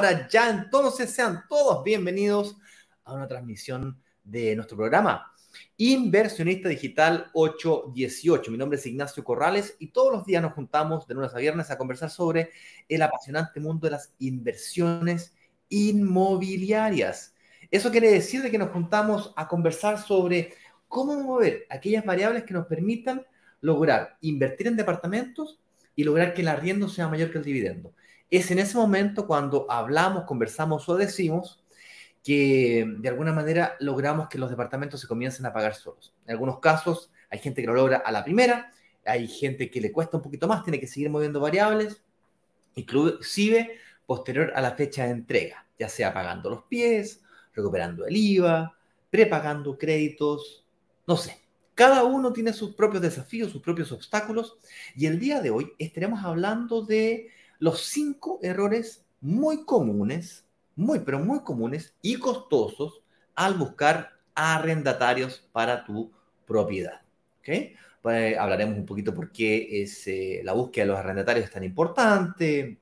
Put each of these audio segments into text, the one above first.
Ahora ya entonces sean todos bienvenidos a una transmisión de nuestro programa Inversionista Digital 818. Mi nombre es Ignacio Corrales y todos los días nos juntamos de lunes a viernes a conversar sobre el apasionante mundo de las inversiones inmobiliarias. Eso quiere decir de que nos juntamos a conversar sobre cómo mover aquellas variables que nos permitan lograr invertir en departamentos y lograr que el arriendo sea mayor que el dividendo es en ese momento cuando hablamos, conversamos o decimos que de alguna manera logramos que los departamentos se comiencen a pagar solos. En algunos casos hay gente que lo logra a la primera, hay gente que le cuesta un poquito más, tiene que seguir moviendo variables, inclusive posterior a la fecha de entrega, ya sea pagando los pies, recuperando el IVA, prepagando créditos, no sé. Cada uno tiene sus propios desafíos, sus propios obstáculos, y el día de hoy estaremos hablando de los cinco errores muy comunes, muy, pero muy comunes y costosos al buscar arrendatarios para tu propiedad. ¿okay? Pues, hablaremos un poquito por qué es, eh, la búsqueda de los arrendatarios es tan importante.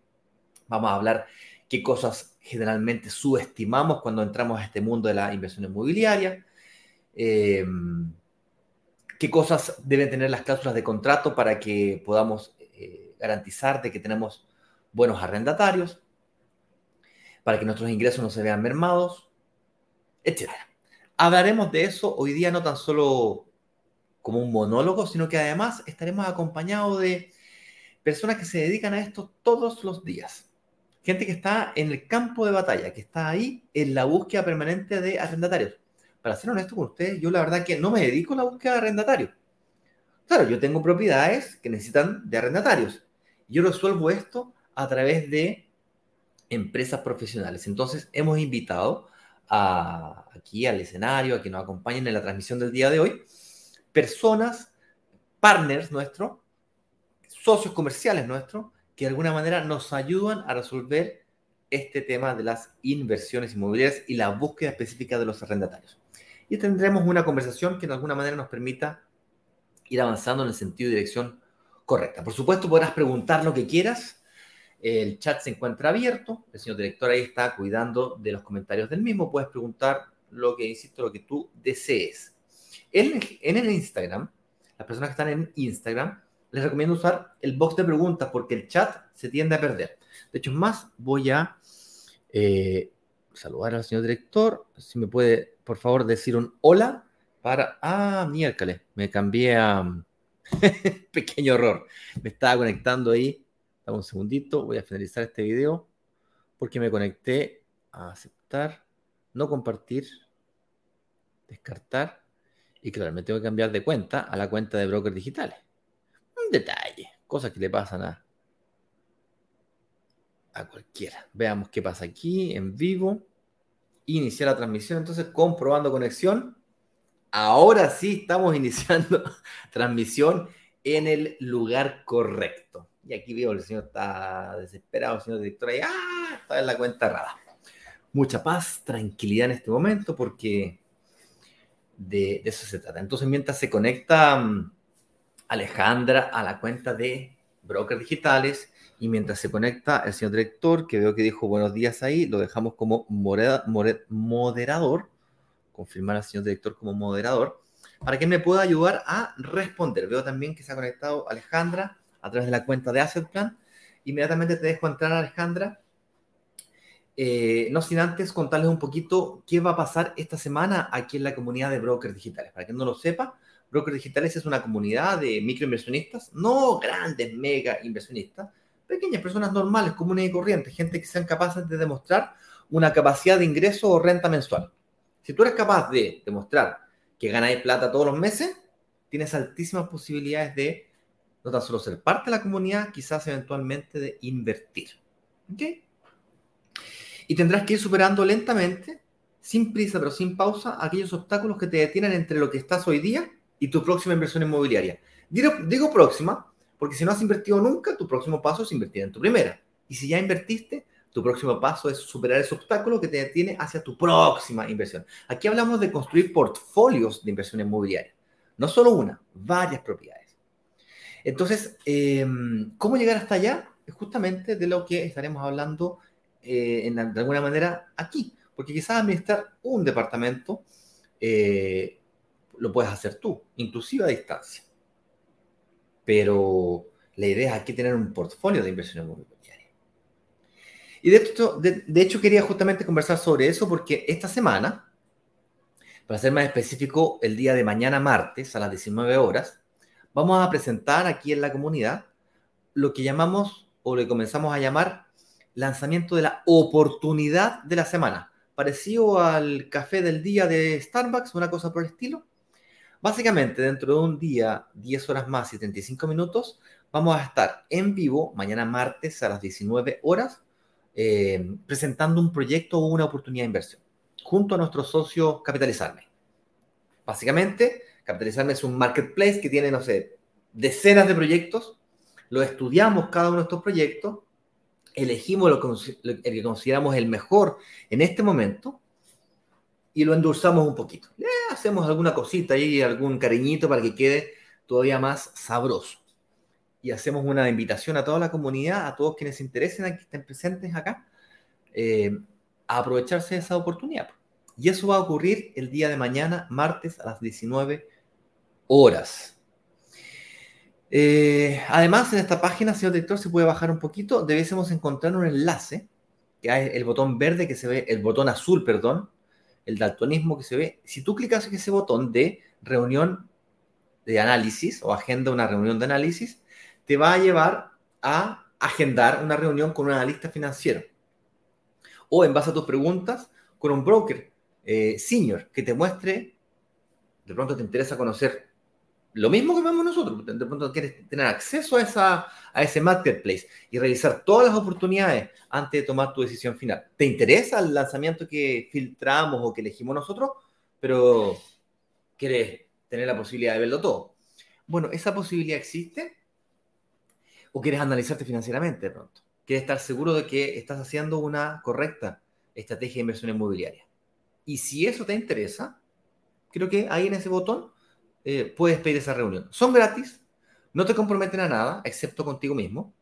Vamos a hablar qué cosas generalmente subestimamos cuando entramos a este mundo de la inversión inmobiliaria. Em, qué cosas deben tener las cláusulas de contrato para que podamos eh, garantizar de que tenemos buenos arrendatarios, para que nuestros ingresos no se vean mermados, etc. Hablaremos de eso hoy día no tan solo como un monólogo, sino que además estaremos acompañados de personas que se dedican a esto todos los días. Gente que está en el campo de batalla, que está ahí en la búsqueda permanente de arrendatarios. Para ser honesto con ustedes, yo la verdad que no me dedico a la búsqueda de arrendatarios. Claro, yo tengo propiedades que necesitan de arrendatarios. Yo resuelvo esto a través de empresas profesionales. Entonces, hemos invitado aquí al escenario, a que nos acompañen en la transmisión del día de hoy, personas, partners nuestros, socios comerciales nuestros, que de alguna manera nos ayudan a resolver este tema de las inversiones inmobiliarias y la búsqueda específica de los arrendatarios. Y tendremos una conversación que de alguna manera nos permita ir avanzando en el sentido y dirección correcta. Por supuesto, podrás preguntar lo que quieras el chat se encuentra abierto, el señor director ahí está cuidando de los comentarios del mismo. Puedes preguntar lo que, insisto, lo que tú desees. En, el Instagram, las personas que están en Instagram, les recomiendo usar el box de preguntas porque el chat se tiende a perder. De hecho, más, voy a eh, saludar al señor director. Si me puede, por favor, decir un hola para... Ah, miércoles, me cambié a... Pequeño error. Me estaba conectando ahí un segundito, voy a finalizar este video porque me conecté a aceptar, no compartir, descartar y claramente tengo que cambiar de cuenta a la cuenta de brokers digitales. Un detalle, cosas que le pasan a, a cualquiera. Veamos qué pasa aquí en vivo. Iniciar la transmisión, entonces comprobando conexión. Ahora sí estamos iniciando transmisión en el lugar correcto. Y aquí veo el señor está desesperado, el señor director ahí, ¡ah! Está en la cuenta errada. Mucha paz, tranquilidad en este momento, porque de, eso se trata. Entonces, mientras se conecta mm, Alejandra a la cuenta de Brokers Digitales, y mientras se conecta el señor director, que veo que dijo buenos días ahí, lo dejamos como moderador, confirmar al señor director como moderador, para que me pueda ayudar a responder. Veo también que se ha conectado Alejandra a través de la cuenta de Asset Plan. Inmediatamente te dejo entrar, Alejandra. Eh, no sin antes contarles un poquito qué va a pasar esta semana aquí en la comunidad de brokers digitales. Para que no lo sepa, Brokers Digitales es una comunidad de microinversionistas, no grandes mega inversionistas, pequeñas personas normales, comunes y corrientes, gente que sean capaces de demostrar una capacidad de ingreso o renta mensual. Si tú eres capaz de demostrar que ganáis plata todos los meses, tienes altísimas posibilidades de no tan solo ser parte de la comunidad, quizás eventualmente de invertir. ¿Ok? Y tendrás que ir superando lentamente, sin prisa pero sin pausa, aquellos obstáculos que te detienen entre lo que estás hoy día y tu próxima inversión inmobiliaria. Digo, digo próxima, porque si no has invertido nunca, tu próximo paso es invertir en tu primera. Y si ya invertiste, tu próximo paso es superar ese obstáculo que te detiene hacia tu próxima inversión. Aquí hablamos de construir portfolios de inversión inmobiliaria. No solo una, varias propiedades. Entonces, em, ¿cómo llegar hasta allá? Es justamente de lo que estaremos hablando eh, de alguna manera aquí, porque quizás administrar un departamento eh, lo puedes hacer tú, inclusive a distancia. Pero la idea es aquí tener un portfolio de inversión inmobiliaria. Y de hecho, de hecho quería justamente conversar sobre eso porque esta semana, para ser más específico, el día de mañana martes a las 19 horas, vamos a presentar aquí en la comunidad lo que llamamos o le comenzamos a llamar lanzamiento de la oportunidad de la semana, parecido al café del día de Starbucks, una cosa por el estilo. Básicamente, dentro de un día, 10 horas más y 35 minutos, vamos a estar en vivo mañana martes a las 19 horas eh, presentando un proyecto o una oportunidad de inversión junto a nuestro socio Capitalizarme. Básicamente, Capitalizarme es un marketplace que tiene, no sé, decenas de proyectos, lo estudiamos cada uno de estos proyectos elegimos lo, el que consideramos el mejor en este momento y lo endulzamos un poquito. Hacemos alguna cosita ahí, algún cariñito para que quede todavía más sabroso. Y hacemos una invitación a toda la comunidad, a todos quienes se interesen, a que estén presentes acá, eh, a aprovecharse de esa oportunidad. Y eso va a ocurrir el día de mañana, martes a las 19 horas. Eh, además, en esta página, señor director, se puede bajar un poquito. Debiésemos encontrar un enlace, que hay el botón verde que se ve, el botón azul, perdón, el daltonismo que se ve. Si tú clicas en ese botón de reunión de análisis o agenda una reunión de análisis, te va a llevar a agendar una reunión con un analista financiero. O en base a tus preguntas, con un broker eh, senior que te muestre, de pronto te interesa conocer lo mismo que vemos nosotros, de pronto quieres tener acceso a, esa, a ese marketplace y revisar todas las oportunidades antes de tomar tu decisión final. ¿Te interesa el lanzamiento que filtramos o que elegimos nosotros, pero quieres tener la posibilidad de verlo todo? Bueno, ¿esa posibilidad existe? ¿O quieres analizarte financieramente de pronto? ¿Quieres estar seguro de que estás haciendo una correcta estrategia de inversión inmobiliaria? Y si eso te interesa, creo que ahí en ese botón eh, puedes pedir esa reunión. Son gratis, no te comprometen a nada, excepto contigo mismo.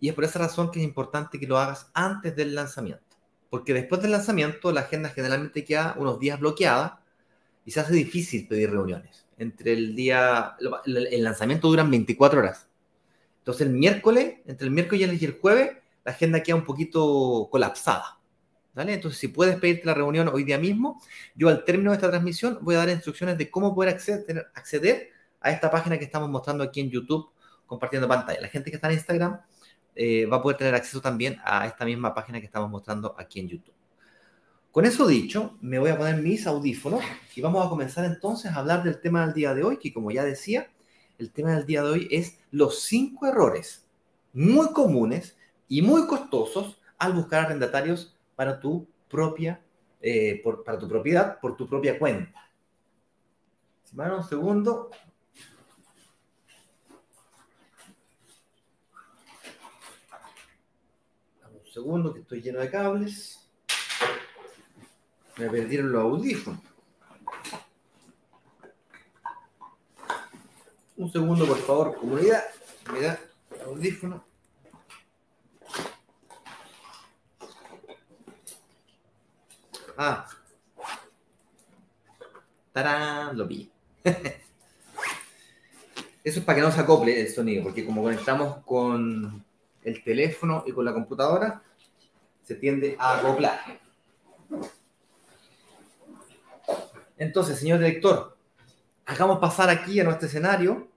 Y es por esa razón que es importante que lo hagas antes del lanzamiento. Porque después del lanzamiento la agenda generalmente queda unos días bloqueada y se hace difícil pedir reuniones. Entre el día, el lanzamiento duran 24 horas. Entonces el miércoles, entre el miércoles y el jueves, la agenda queda un poquito colapsada. Entonces, si puedes pedirte la reunión hoy día mismo, yo al término de esta transmisión voy a dar instrucciones de cómo poder acceder, a esta página que estamos mostrando aquí en YouTube, compartiendo pantalla. La gente que está en Instagram eh, va a poder tener acceso también a esta misma página que estamos mostrando aquí en YouTube. Con eso dicho, me voy a poner mis audífonos y vamos a comenzar entonces a hablar del tema del día de hoy, que como ya decía, el tema del día de hoy es los cinco errores muy comunes y muy costosos al buscar arrendatarios para tu propia, eh, para tu propiedad, por tu propia cuenta. Si me dan un segundo. Un segundo que estoy lleno de cables. Me perdieron los audífonos. Un segundo, por favor, comunidad. Me da audífono. Ah. ¡Tarán! Lo vi. Eso es para que no se acople el sonido, porque como conectamos con el teléfono y con la computadora, se tiende a acoplar. Entonces, señor director, hagamos pasar aquí a nuestro escenario.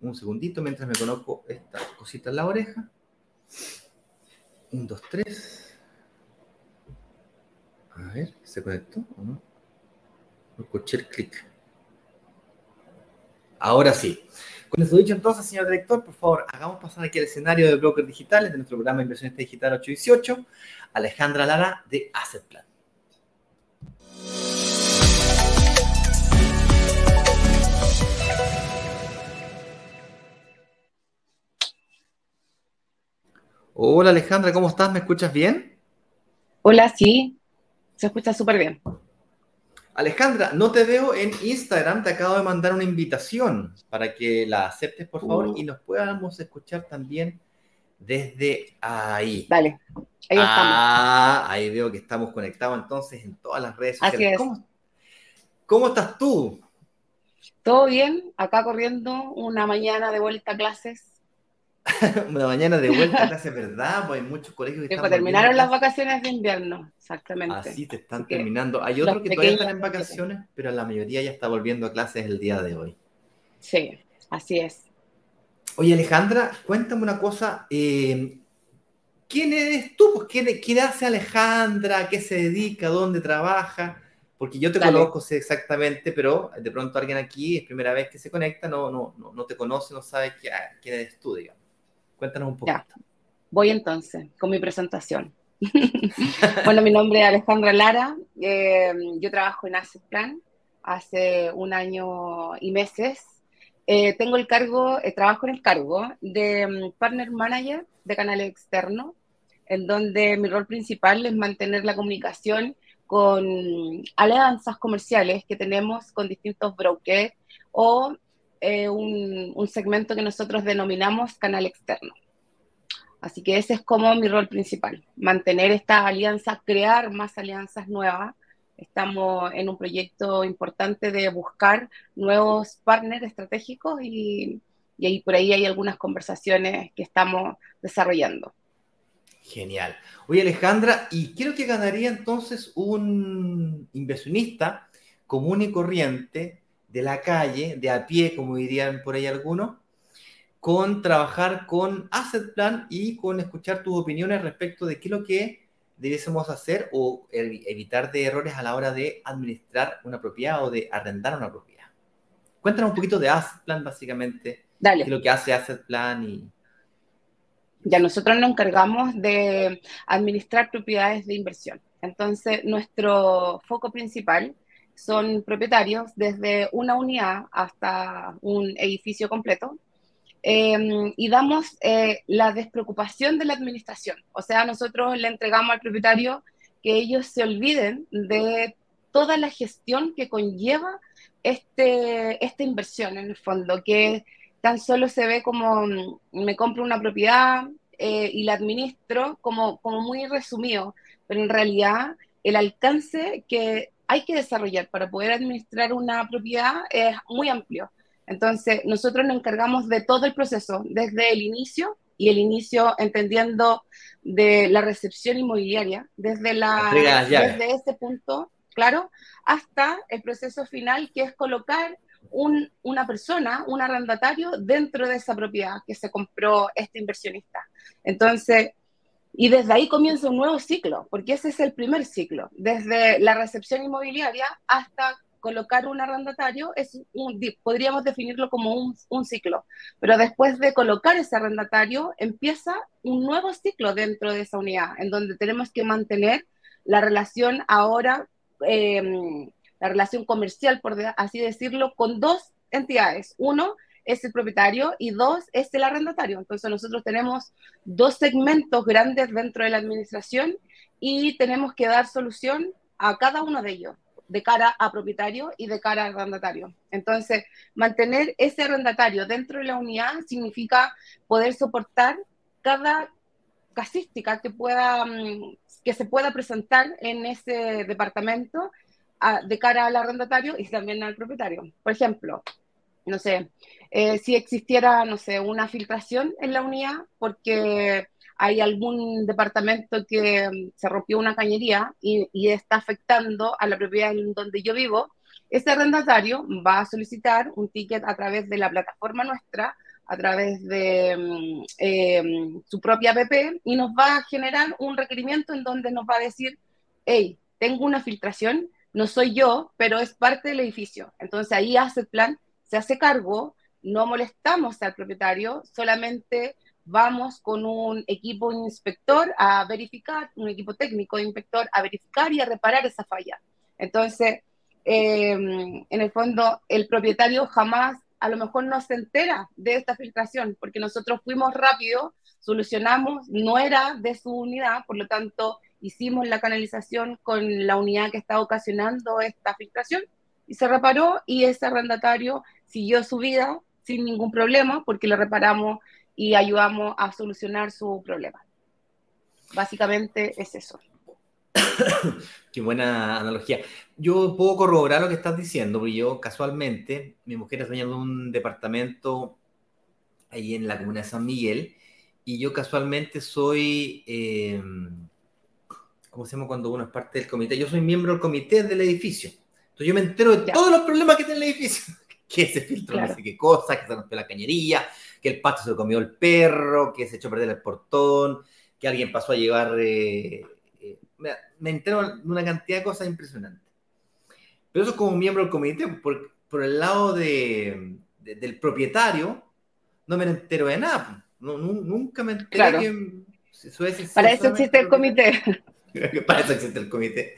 Un segundito mientras me conozco esta cosita en la oreja. Un, dos, tres. Ver, ¿se conectó o no? Escuché el clic. Ahora sí. Con eso dicho entonces, señor director, por favor, hagamos pasar aquí el escenario de brokers digitales de nuestro programa Inversionista Digital 818, Alejandra Lara de Asset Plan. Hola Alejandra, ¿cómo estás? ¿Me escuchas bien? Hola, sí, se escucha súper bien. Alejandra, no te veo en Instagram, te acabo de mandar una invitación para que la aceptes, por favor, uh. y nos podamos escuchar también desde ahí. Dale, ahí ah, Ahí veo que estamos conectados entonces en todas las redes sociales. ¿Cómo, estás tú? Todo bien, acá corriendo una mañana de vuelta a clases. una mañana de vuelta a clases, ¿verdad? Pues hay muchos colegios que están terminaron las vacaciones de invierno, exactamente. Así te están terminando. Hay otros que todavía están en vacaciones, pero la mayoría ya está volviendo a clases el día de hoy. Sí, así es. Oye, Alejandra, cuéntame una cosa. Eh, ¿Quién eres tú? Pues, ¿quién, hace Alejandra? ¿A qué se dedica? ¿Dónde trabaja? Porque yo te conozco, sé exactamente, pero de pronto alguien aquí es primera vez que se conecta, no, no, no, te conoce, no sabe quién eres tú, digamos. Cuéntanos un poquito. Voy entonces con mi presentación. bueno, mi nombre es Alejandra Lara, eh, yo trabajo en Asset Plan hace un año y meses eh, tengo el cargo, eh, trabajo en el cargo de mm, Partner Manager de canales externos, en donde mi rol principal es mantener la comunicación con alianzas comerciales que tenemos con distintos brokers o eh, un, segmento que nosotros denominamos canal externo. Así que ese es como mi rol principal, mantener estas alianzas, crear más alianzas nuevas Estamos en un proyecto importante de buscar nuevos partners estratégicos y, ahí, por ahí hay algunas conversaciones que estamos desarrollando. Genial. Oye, Alejandra, ¿y quiero que ganaría entonces un inversionista común y corriente de la calle, de a pie, como dirían por ahí algunos, con trabajar con Asset Plan y con escuchar tus opiniones respecto de qué es lo que debiésemos hacer o evitar de errores a la hora de administrar una propiedad o de arrendar una propiedad. Cuéntanos un poquito de Asset Plan, básicamente. Dale. ¿Qué es lo que hace Asset Plan? Y... Ya nosotros nos encargamos de administrar propiedades de inversión. Entonces, nuestro foco principal son propietarios desde una unidad hasta un edificio completo Em, y damos eh, la despreocupación de la administración. O sea, nosotros le entregamos al propietario que ellos se olviden de toda la gestión que conlleva este, esta inversión en el fondo, que tan solo se ve como mm, me compro una propiedad eh, y la administro como, como muy resumido, pero en realidad el alcance que hay que desarrollar para poder administrar una propiedad es muy amplio. Entonces, nosotros nos encargamos de todo el proceso, desde el inicio, y el inicio entendiendo de la recepción inmobiliaria, desde, la, desde ese punto, claro, hasta el proceso final, que es colocar un, una persona, un arrendatario, dentro de esa propiedad que se compró este inversionista. Entonces, y desde ahí comienza un nuevo ciclo, porque ese es el primer ciclo, desde la recepción inmobiliaria hasta colocar un arrendatario es un, podríamos definirlo como un, un, ciclo, pero después de colocar ese arrendatario empieza un nuevo ciclo dentro de esa unidad, en donde tenemos que mantener la relación ahora, em, la relación comercial, por así decirlo, con dos entidades. Uno es el propietario y dos es el arrendatario. Entonces nosotros tenemos dos segmentos grandes dentro de la administración y tenemos que dar solución a cada uno de ellos de cara a propietario y de cara a arrendatario. Entonces, mantener ese arrendatario dentro de la unidad significa poder soportar cada casística que, pueda, mm, que se pueda presentar en ese departamento de cara al arrendatario y también al propietario. Por ejemplo, no sé, eh, si existiera, no sé, una filtración en la unidad porque hay algún departamento que mm, se rompió una cañería y, está afectando a la propiedad en donde yo vivo, ese arrendatario va a solicitar un ticket a través de la plataforma nuestra, a través de mm, em, su propia app y nos va a generar un requerimiento en donde nos va a decir, hey, tengo una filtración, no soy yo, pero es parte del edificio. Entonces ahí hace plan, se hace cargo, no molestamos al propietario, solamente vamos con un equipo inspector a verificar, un equipo técnico de inspector a verificar y a reparar esa falla. Entonces, em, en el fondo, el propietario jamás a lo mejor no se entera de esta filtración, porque nosotros fuimos rápido, solucionamos, no era de su unidad, por lo tanto, hicimos la canalización con la unidad que estaba ocasionando esta filtración y se reparó y ese arrendatario siguió su vida sin ningún problema porque lo reparamos y ayudamos a solucionar su problema. Básicamente es eso. Qué buena analogía. Yo puedo corroborar lo que estás diciendo, porque yo casualmente, mi mujer es dueña de un departamento ahí en la comuna de San Miguel, y yo casualmente soy, eh, ¿cómo se llama cuando uno es parte del comité? Yo soy miembro del comité del edificio. Entonces yo me entero de todos los problemas que tiene el edificio. Que se filtró no sé qué cosa, que se rompió la cañería, que el pato se lo comió el perro, que se echó a perder el portón, que alguien pasó a llevar... Eh, eh, me, entero de una cantidad de cosas impresionantes. Pero eso es como miembro del comité, por, por el lado de, del propietario, no me entero de nada. No, nunca me enteré que... Para eso existe el comité. Para eso existe el comité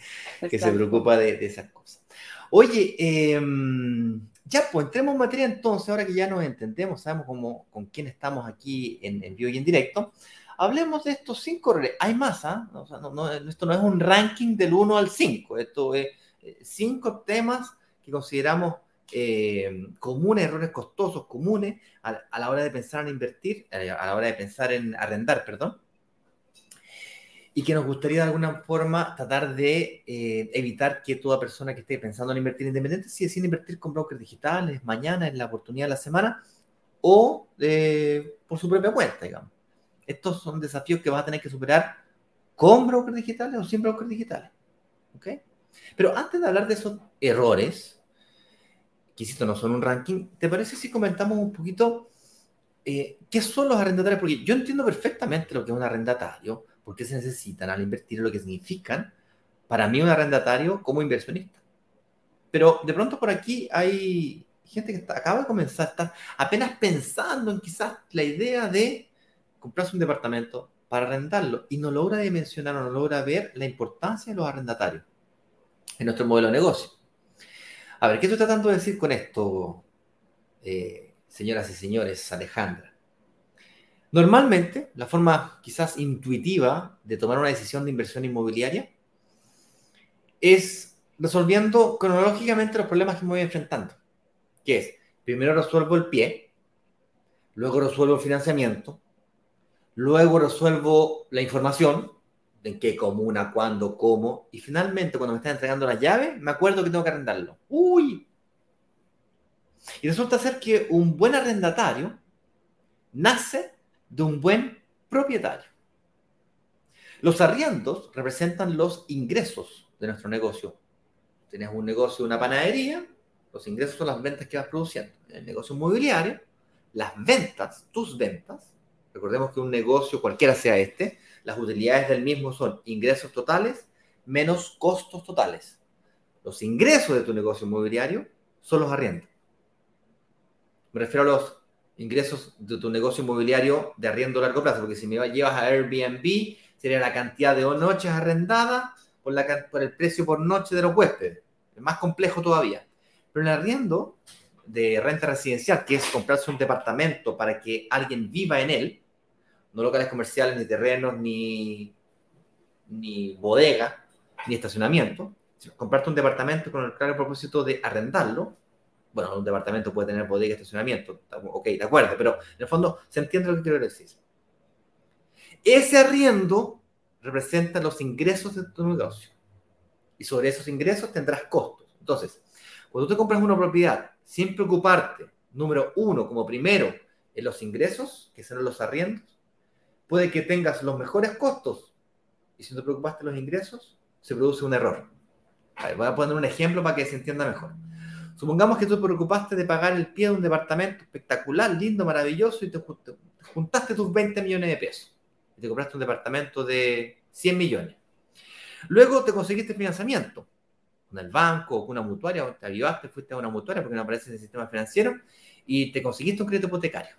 que se preocupa de, esas cosas. Oye, em, ya, pues entremos en materia entonces, ahora que ya nos entendemos, sabemos cómo, con quién estamos aquí en, en vivo y en directo. Hablemos de estos cinco errores. Hay más, ¿ah? esto no es un ranking del 1 al 5, esto es eh, cinco temas que consideramos eh, comunes, errores costosos comunes a, la hora de pensar en invertir, eh, a la hora de pensar en arrendar, perdón, y que nos gustaría de alguna forma tratar de eh, evitar que toda persona que esté pensando en invertir independiente, si decide invertir con brokers digitales, mañana es la oportunidad de la semana, o por su propia cuenta, digamos. Estos son desafíos que vas a tener que superar con brokers digitales o sin brokers digitales. ¿Ok? Pero antes de hablar de esos errores, que no son un ranking, ¿te parece si comentamos un poquito eh, qué son los arrendatarios? Porque yo entiendo perfectamente lo que es un arrendatario, por qué se necesitan al invertir, lo que significan para mí un arrendatario como inversionista. Pero de pronto por aquí hay gente que acaba de comenzar, está apenas pensando en quizás la idea de comprarse un departamento para arrendarlo y no logra dimensionar o no logra ver la importancia de los arrendatarios en nuestro modelo de negocio. A ver, ¿qué estoy tratando de decir con esto, eh, señoras y señores, Alejandra? Normalmente, la forma quizás intuitiva de tomar una decisión de inversión inmobiliaria es resolviendo cronológicamente los problemas que me voy enfrentando. Que es, primero resuelvo el pie, luego resuelvo el financiamiento, luego resuelvo la información, en qué comuna, cuándo, cómo. Y finalmente, cuando me están entregando la llave, me acuerdo que tengo que arrendarlo. ¡Uy! Y resulta ser que un buen arrendatario nace de un buen propietario. Los arriendos representan los ingresos de nuestro negocio. Tienes un negocio, una panadería, los ingresos son las ventas que vas produciendo. En el negocio inmobiliario, las ventas, tus ventas, recordemos que un negocio, cualquiera sea este, las utilidades del mismo son ingresos totales menos costos totales. Los ingresos de tu negocio inmobiliario son los arriendos. Me refiero a los ingresos de tu negocio inmobiliario de arriendo a largo plazo, porque si me llevas a Airbnb, sería la cantidad de noches arrendadas por, la, por el precio por noche de los huéspedes. Es más complejo todavía. Pero el arriendo de renta residencial, que es comprarse un departamento para que alguien viva en él, no locales comerciales, ni terrenos, ni, ni bodega, ni estacionamiento. comprarte un departamento con el claro propósito de arrendarlo, bueno, un departamento puede tener bodega y estacionamiento, ok, de acuerdo, pero en el fondo se entiende lo que quiero decir. Ese arriendo representa los ingresos de tu negocio y sobre esos ingresos tendrás costos. Entonces, cuando tú te compras una propiedad sin preocuparte, número uno, como primero, en los ingresos, que son los arriendos, puede que tengas los mejores costos y si no te preocupaste los ingresos, se produce un error. voy a poner un ejemplo para que se entienda mejor. Supongamos que tú te preocupaste de pagar el pie de un departamento espectacular, lindo, maravilloso y te juntaste tus 20 millones de pesos y te compraste un departamento de 100 millones. Luego te conseguiste financiamiento con el banco o con una mutuaria, te avivaste, fuiste a una mutuaria porque no aparece en el sistema financiero y te conseguiste un crédito hipotecario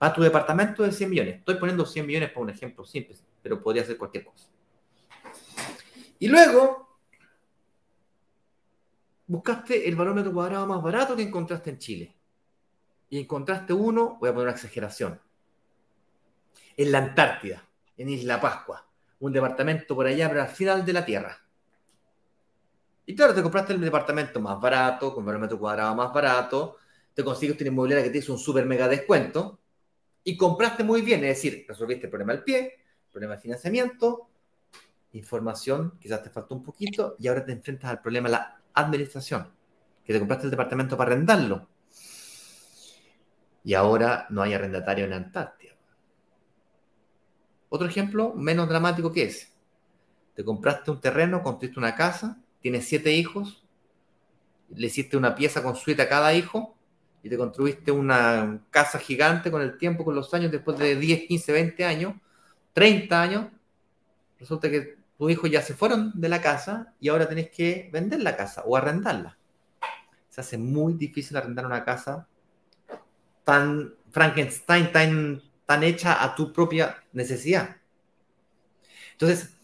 a tu departamento de 100 millones. Estoy poniendo 100 millones para un ejemplo simple, pero podría ser cualquier cosa. Y luego buscaste el barómetro cuadrado más barato que encontraste en Chile. Y encontraste uno, voy a poner una exageración, en la Antártida, en Isla Pascua. Un departamento por allá, pero al final de la Tierra. Y claro, te compraste el departamento más barato, con barómetro cuadrado más barato, te consigues una inmobiliaria que te hizo un super mega descuento, y compraste muy bien, es decir, resolviste el problema del pie, el problema de financiamiento, información, quizás te faltó un poquito, y ahora te enfrentas al problema de la administración, que te compraste el departamento para arrendarlo. Y ahora no hay arrendatario en Antártida. Otro ejemplo menos dramático que es, te compraste un terreno, construiste una casa, tienes siete hijos, le hiciste una pieza con suite a cada hijo y te construiste una casa gigante con el tiempo, con los años, después de 10, 15, 20 años, 30 años, resulta que tus hijos ya se fueron de la casa y ahora tenés que vender la casa o arrendarla. Se hace muy difícil arrendar una casa tan Frankenstein, tan, tan hecha a tu propia necesidad. Entonces,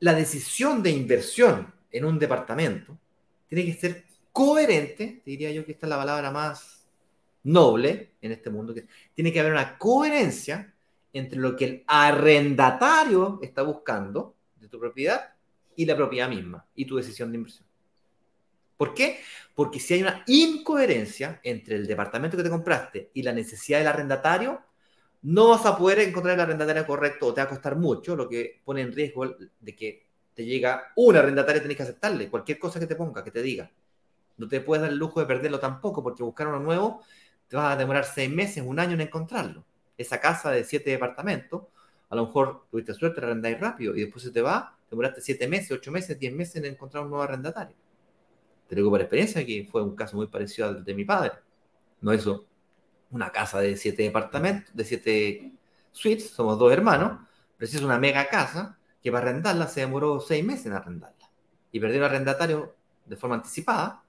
la decisión de inversión en un departamento tiene que ser coherente, diría yo que esta es la palabra más noble en este mundo, que tiene que haber una coherencia entre lo que el arrendatario está buscando de tu propiedad y la propiedad misma y tu decisión de inversión. ¿Por qué? Porque si hay una incoherencia entre el departamento que te compraste y la necesidad del arrendatario, no vas a poder encontrar el arrendatario correcto o te va a costar mucho, lo que pone en riesgo de que te llega un arrendatario y tenés que aceptarle cualquier cosa que te ponga, que te diga. No te puedes dar el lujo de perderlo tampoco, porque buscar uno nuevo te vas a demorar seis meses, un año en encontrarlo esa casa de siete departamentos, a lo mejor tuviste suerte, arrendáis rápido y después se te va, demoraste siete meses, ocho meses, diez meses en encontrar un nuevo arrendatario. Te digo por experiencia que fue un caso muy parecido al de mi padre. No hizo una casa de siete departamentos, de siete suites, somos dos hermanos, pero es una mega casa que para arrendarla se demoró seis meses en arrendarla. Y perdió el arrendatario de forma anticipada,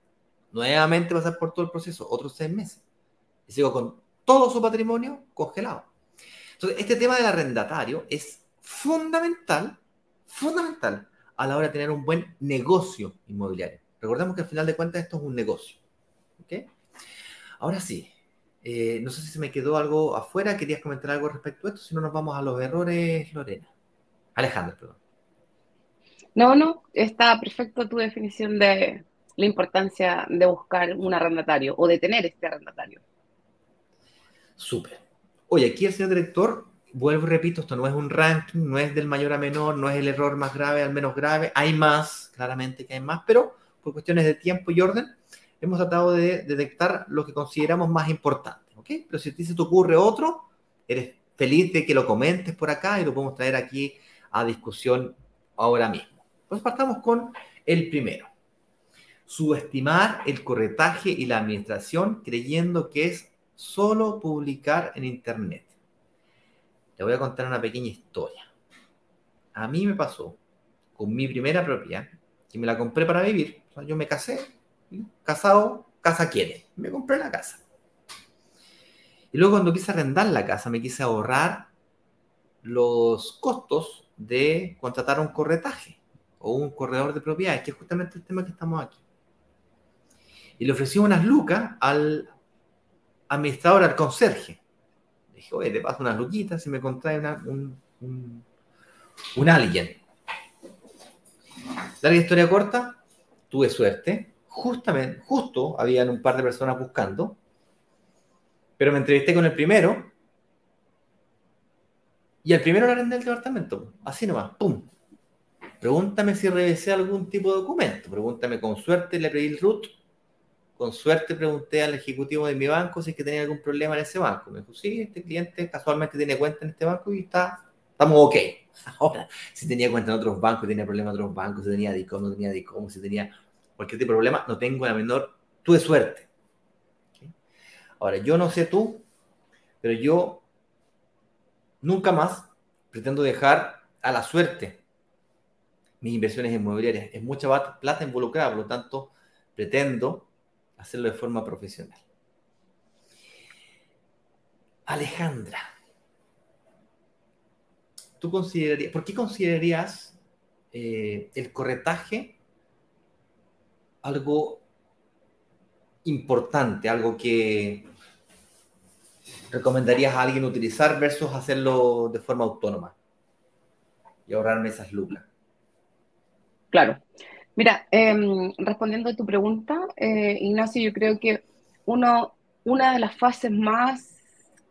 nuevamente pasar por todo el proceso, otros seis meses. Y sigo con todo su patrimonio congelado. Entonces, este tema del arrendatario es fundamental, fundamental a la hora de tener un buen negocio inmobiliario. Recordemos que al final de cuentas esto es un negocio. ¿okay? Ahora sí, eh, no sé si se me quedó algo afuera, querías comentar algo respecto a esto, si no nos vamos a los errores, Lorena. Alejandro, perdón. No, no, está perfecto tu definición de la importancia de buscar un arrendatario o de tener este arrendatario. Súper. Oye, aquí el señor director, vuelvo y repito, esto no es un ranking, no es del mayor a menor, no es el error más grave al menos grave, hay más, claramente que hay más, pero por cuestiones de tiempo y orden, hemos tratado de detectar lo que consideramos más importante, ¿ok? Pero si a ti se te ocurre otro, eres feliz de que lo comentes por acá y lo podemos traer aquí a discusión ahora mismo. Pues partamos con el primero. Subestimar el corretaje y la administración creyendo que es solo publicar en Internet. Le voy a contar una pequeña historia. A mí me pasó con mi primera propiedad, y me la compré para vivir. yo me casé, casado, casa quiere. Me compré la casa. Y luego cuando quise arrendar la casa, me quise ahorrar los costos de contratar un corretaje o un corredor de propiedades, que es justamente el tema que estamos aquí. Y le ofrecí unas lucas al administrador al conserje. dije, oye, te paso unas luquitas y me contrae un, un, alguien. Larga historia corta, tuve suerte. Justamente, justo habían un par de personas buscando, pero me entrevisté con el primero y el primero lo arrendé el departamento. Así nomás, ¡pum! Pregúntame si revisé algún tipo de documento. Pregúntame con suerte, le pedí el root con suerte pregunté al ejecutivo de mi banco si es que tenía algún problema en ese banco. Me dijo, sí, este cliente casualmente tiene cuenta en este banco y está, estamos ok. Ahora, si tenía cuenta en otros bancos, tenía problemas en otros bancos, si tenía DICOM, no tenía DICOM, si tenía cualquier tipo de problema, no tengo la menor, tuve suerte. Ahora, yo no sé tú, pero yo nunca más pretendo dejar a la suerte mis inversiones inmobiliarias. Es mucha plata involucrada, por lo tanto, pretendo hacerlo de forma profesional. Alejandra, ¿tú considerarías, ¿por qué considerarías eh, el corretaje algo importante, algo que recomendarías a alguien utilizar versus hacerlo de forma autónoma y ahorrarme esas lucas? Claro. Mira, em, respondiendo a tu pregunta, eh, Ignacio, yo creo que uno, una de las fases más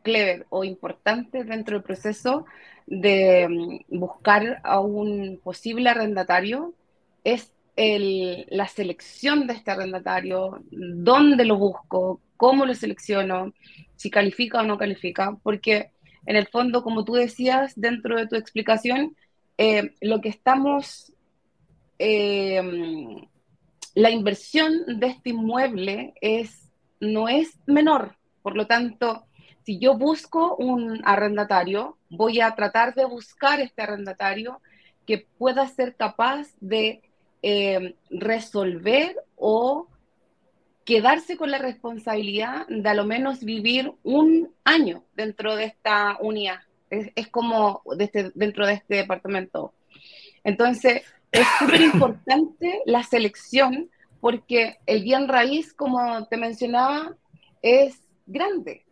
clever o importante dentro del proceso de mm, buscar a un posible arrendatario es la selección de este arrendatario, dónde lo busco, cómo lo selecciono, si califica o no califica, porque en el fondo, como tú decías dentro de tu explicación, eh, lo que estamos, eh, la inversión de este inmueble es, no es menor, por lo tanto, si yo busco un arrendatario, voy a tratar de buscar este arrendatario que pueda ser capaz de eh, resolver o quedarse con la responsabilidad de a lo menos vivir un año dentro de esta unidad. Es, como este, dentro de este departamento. Entonces, es súper importante la selección porque el bien raíz, como te mencionaba, es grande.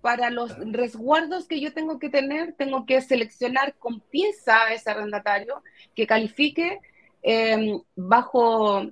Para los resguardos que yo tengo que tener, tengo que seleccionar con pieza a ese arrendatario que califique em, bajo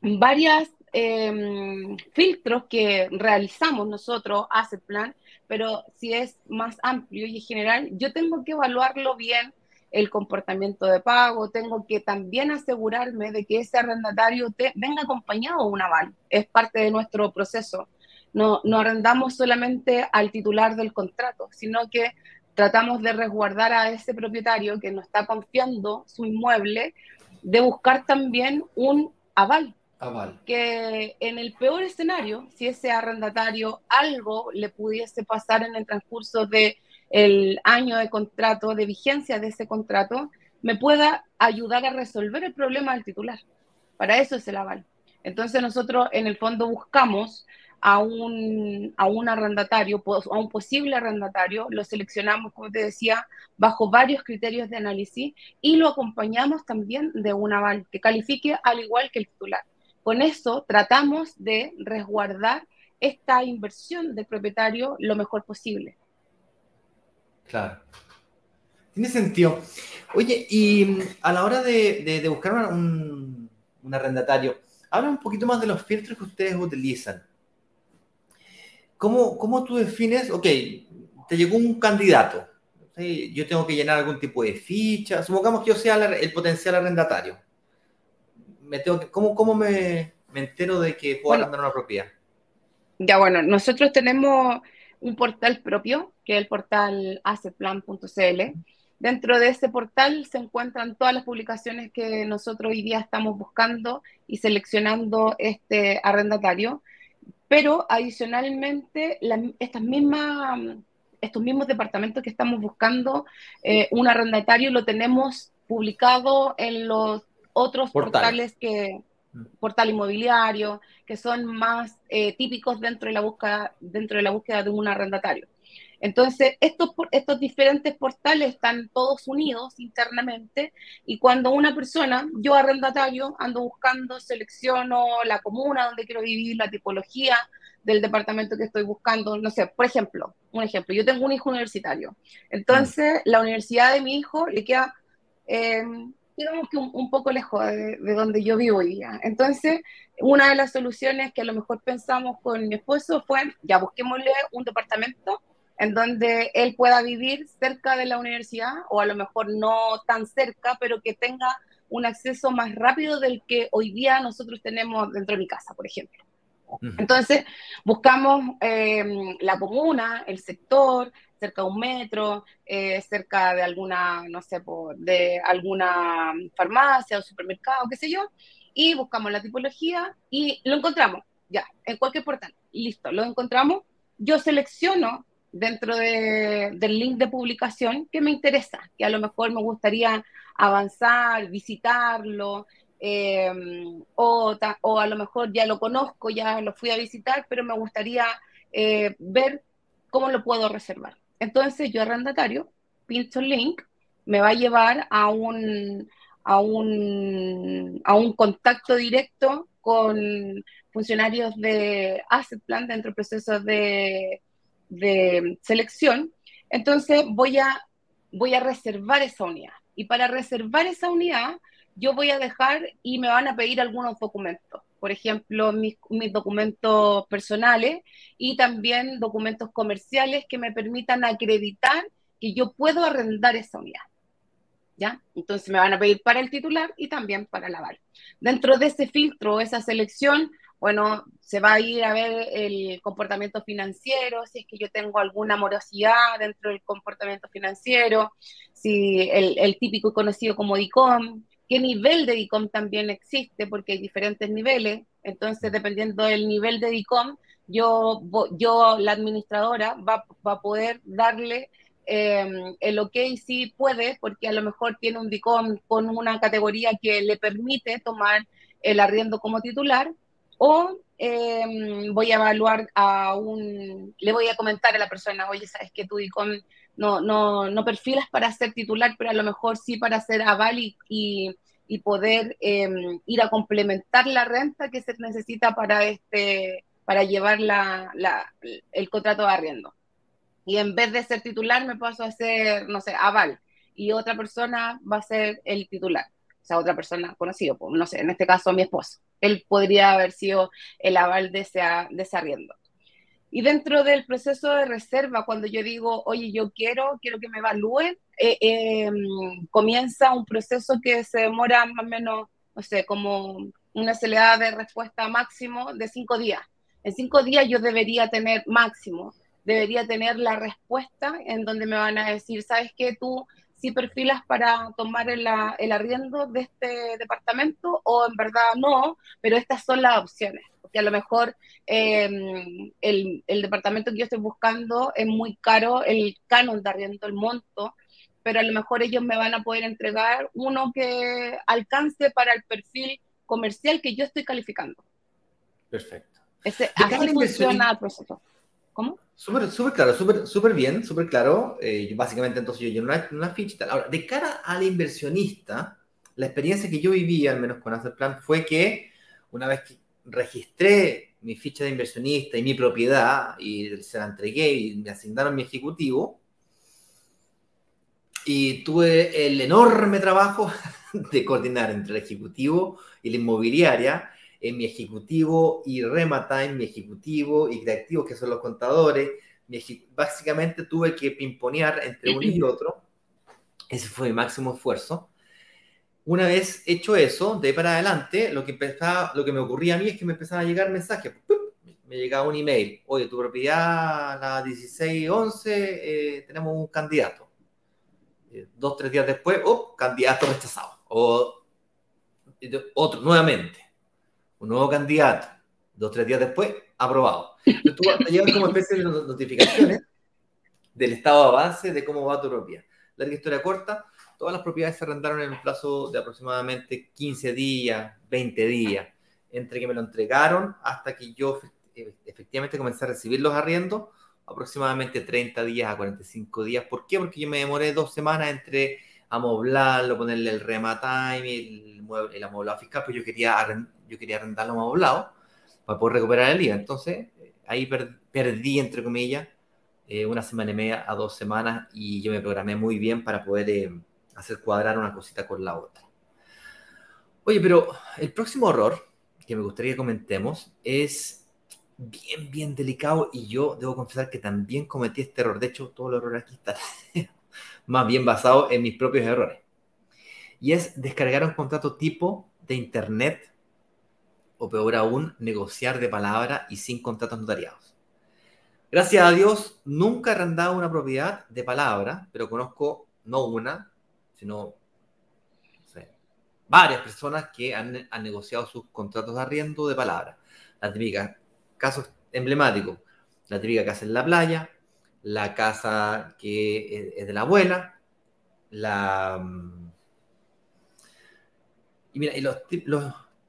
varias em, filtros que realizamos nosotros, hace plan, pero si es más amplio y general, yo tengo que evaluarlo bien el comportamiento de pago, tengo que también asegurarme de que ese arrendatario te, venga acompañado de un aval, es parte de nuestro proceso no, no arrendamos solamente al titular del contrato, sino que tratamos de resguardar a ese propietario que nos está confiando su inmueble, de buscar también un aval. Aval. Que en el peor escenario, si ese arrendatario algo le pudiese pasar en el transcurso del el año de contrato, de vigencia de ese contrato, me pueda ayudar a resolver el problema del titular. Para eso es el aval. Entonces nosotros en el fondo buscamos a un, a un arrendatario, a un posible arrendatario, lo seleccionamos, como te decía, bajo varios criterios de análisis y lo acompañamos también de un aval que califique al igual que el titular. Con eso tratamos de resguardar esta inversión del propietario lo mejor posible. Claro. Tiene sentido. Oye, y a la hora de, buscar un, un arrendatario, habla un poquito más de los filtros que ustedes utilizan. ¿Cómo, ¿Cómo tú defines, ok, te llegó un candidato, yo tengo que llenar algún tipo de ficha, supongamos que yo sea el potencial arrendatario. Me tengo que, ¿Cómo, cómo me, me entero de que puedo arrendar una propiedad? Ya bueno, nosotros tenemos un portal propio, que es el portal aceplan.cl. Dentro de ese portal se encuentran todas las publicaciones que nosotros hoy día estamos buscando y seleccionando este arrendatario pero adicionalmente estas mismas, estos mismos departamentos que estamos buscando eh, un arrendatario lo tenemos publicado en los otros portales que. Portal inmobiliario que son más eh, típicos dentro de la búsqueda dentro de la búsqueda de un arrendatario. Entonces, estos, estos diferentes portales están todos unidos internamente y cuando una persona, yo arrendatario, ando buscando, selecciono la comuna donde quiero vivir, la tipología del departamento que estoy buscando, no sé, por ejemplo, un ejemplo, yo tengo un hijo universitario, entonces la universidad de mi hijo le queda, em, digamos que un, poco lejos de, de, donde yo vivo hoy día. Entonces, una de las soluciones que a lo mejor pensamos con mi esposo fue, ya busquémosle un departamento en donde él pueda vivir cerca de la universidad o a lo mejor no tan cerca, pero que tenga un acceso más rápido del que hoy día nosotros tenemos dentro de mi casa, por ejemplo. Entonces, buscamos em, la comuna, el sector, cerca de un metro, eh, cerca de alguna, no sé, de alguna farmacia o supermercado, qué sé yo, y buscamos la tipología y lo encontramos, ya, en cualquier portal, listo, lo encontramos, yo selecciono dentro del link de publicación que me interesa, que a lo mejor me gustaría avanzar, visitarlo, em, o, a lo mejor ya lo conozco, ya lo fui a visitar, pero me gustaría eh, ver cómo lo puedo reservar. Entonces yo arrendatario, pincho el link, me va a llevar a un, a un, a un contacto directo con funcionarios de Asset Plan dentro del proceso de de selección, entonces voy a, voy a reservar esa unidad. Y para reservar esa unidad, yo voy a dejar y me van a pedir algunos documentos. Por ejemplo, mis, mis, documentos personales y también documentos comerciales que me permitan acreditar que yo puedo arrendar esa unidad. ¿Ya? Entonces me van a pedir para el titular y también para el aval. Dentro de ese filtro, esa selección, bueno, se va a ir a ver el comportamiento financiero, si es que yo tengo alguna morosidad dentro del comportamiento financiero, si el, el típico y conocido como DICOM, qué nivel de DICOM también existe, porque hay diferentes niveles, entonces dependiendo del nivel de DICOM, yo, yo la administradora, va, va a poder darle eh, el OK sí puede, porque a lo mejor tiene un DICOM con una categoría que le permite tomar el arriendo como titular, o eh, voy a evaluar a un, le voy a comentar a la persona, oye, sabes que tu DICOM no, no, no perfilas para ser titular, pero a lo mejor sí para ser aval y, y, poder em, ir a complementar la renta que se necesita para, este, para llevar la, el contrato de arriendo. Y en vez de ser titular me paso a ser, no sé, aval. Y otra persona va a ser el titular. O sea, otra persona conocida, pues, no sé, en este caso mi esposo él podría haber sido el aval de ese, de arriendo. Y dentro del proceso de reserva, cuando yo digo, oye, yo quiero, quiero que me evalúen, eh, em, comienza un proceso que se demora más o menos, no sé, como una celeridad de respuesta máximo de cinco días. En cinco días yo debería tener máximo, debería tener la respuesta en donde me van a decir, ¿sabes qué? Tú si perfilas para tomar el, el, arriendo de este departamento o en verdad no, pero estas son las opciones. Porque a lo mejor em, el, el, departamento que yo estoy buscando es muy caro, el canon de arriendo, el monto, pero a lo mejor ellos me van a poder entregar uno que alcance para el perfil comercial que yo estoy calificando. Perfecto. Ese, así funciona el proceso. ¿Cómo? Súper, súper claro, súper, súper bien, súper claro. Eh, básicamente, entonces yo lleno una, una, ficha y tal. Ahora, de cara al inversionista, la experiencia que yo viví, al menos con Hacer Plan, fue que una vez que registré mi ficha de inversionista y mi propiedad y se la entregué y me asignaron mi ejecutivo, y tuve el enorme trabajo de coordinar entre el ejecutivo y la inmobiliaria en mi ejecutivo y Rematime, mi ejecutivo y creativo, que son los contadores. básicamente tuve que pimponear entre uno y otro. Ese fue mi máximo esfuerzo. Una vez hecho eso, de ahí para adelante, lo que, empezaba, lo que me ocurría a mí es que me empezaban a llegar mensajes. Me llegaba un email. Oye, tu propiedad, la 1611, eh, tenemos un candidato. Eh, dos, tres días después, oh, candidato rechazado. O otro, nuevamente un nuevo candidato, dos tres días después, aprobado. Tú, te llegan como especie de notificaciones del estado de avance de cómo va tu propiedad. Larga historia corta, todas las propiedades se arrendaron en un plazo de aproximadamente 15 días, 20 días, entre que me lo entregaron hasta que yo efectivamente comencé a recibir los arriendos, aproximadamente 30 días a 45 días. ¿Por qué? Porque yo me demoré dos semanas entre amoblarlo, ponerle el rematime, el, el amoblado fiscal, pues yo quería yo quería rentarlo más poblado para poder recuperar el IVA. Entonces, ahí perdí, entre comillas, eh, una semana y media a dos semanas y yo me programé muy bien para poder eh, hacer cuadrar una cosita con la otra. Oye, pero el próximo error que me gustaría que comentemos es bien, bien delicado y yo debo confesar que también cometí este error. De hecho, todo el error aquí está más bien basado en mis propios errores. Y es descargar un contrato tipo de Internet o peor aún, negociar de palabra y sin contratos notariados. Gracias a Dios, nunca he arrendado una propiedad de palabra, pero conozco no una, sino varias personas que han, negociado sus contratos de arriendo de palabra. La típica, caso emblemático, la típica casa en la playa, la casa que es de la abuela, la... Y mira, y los,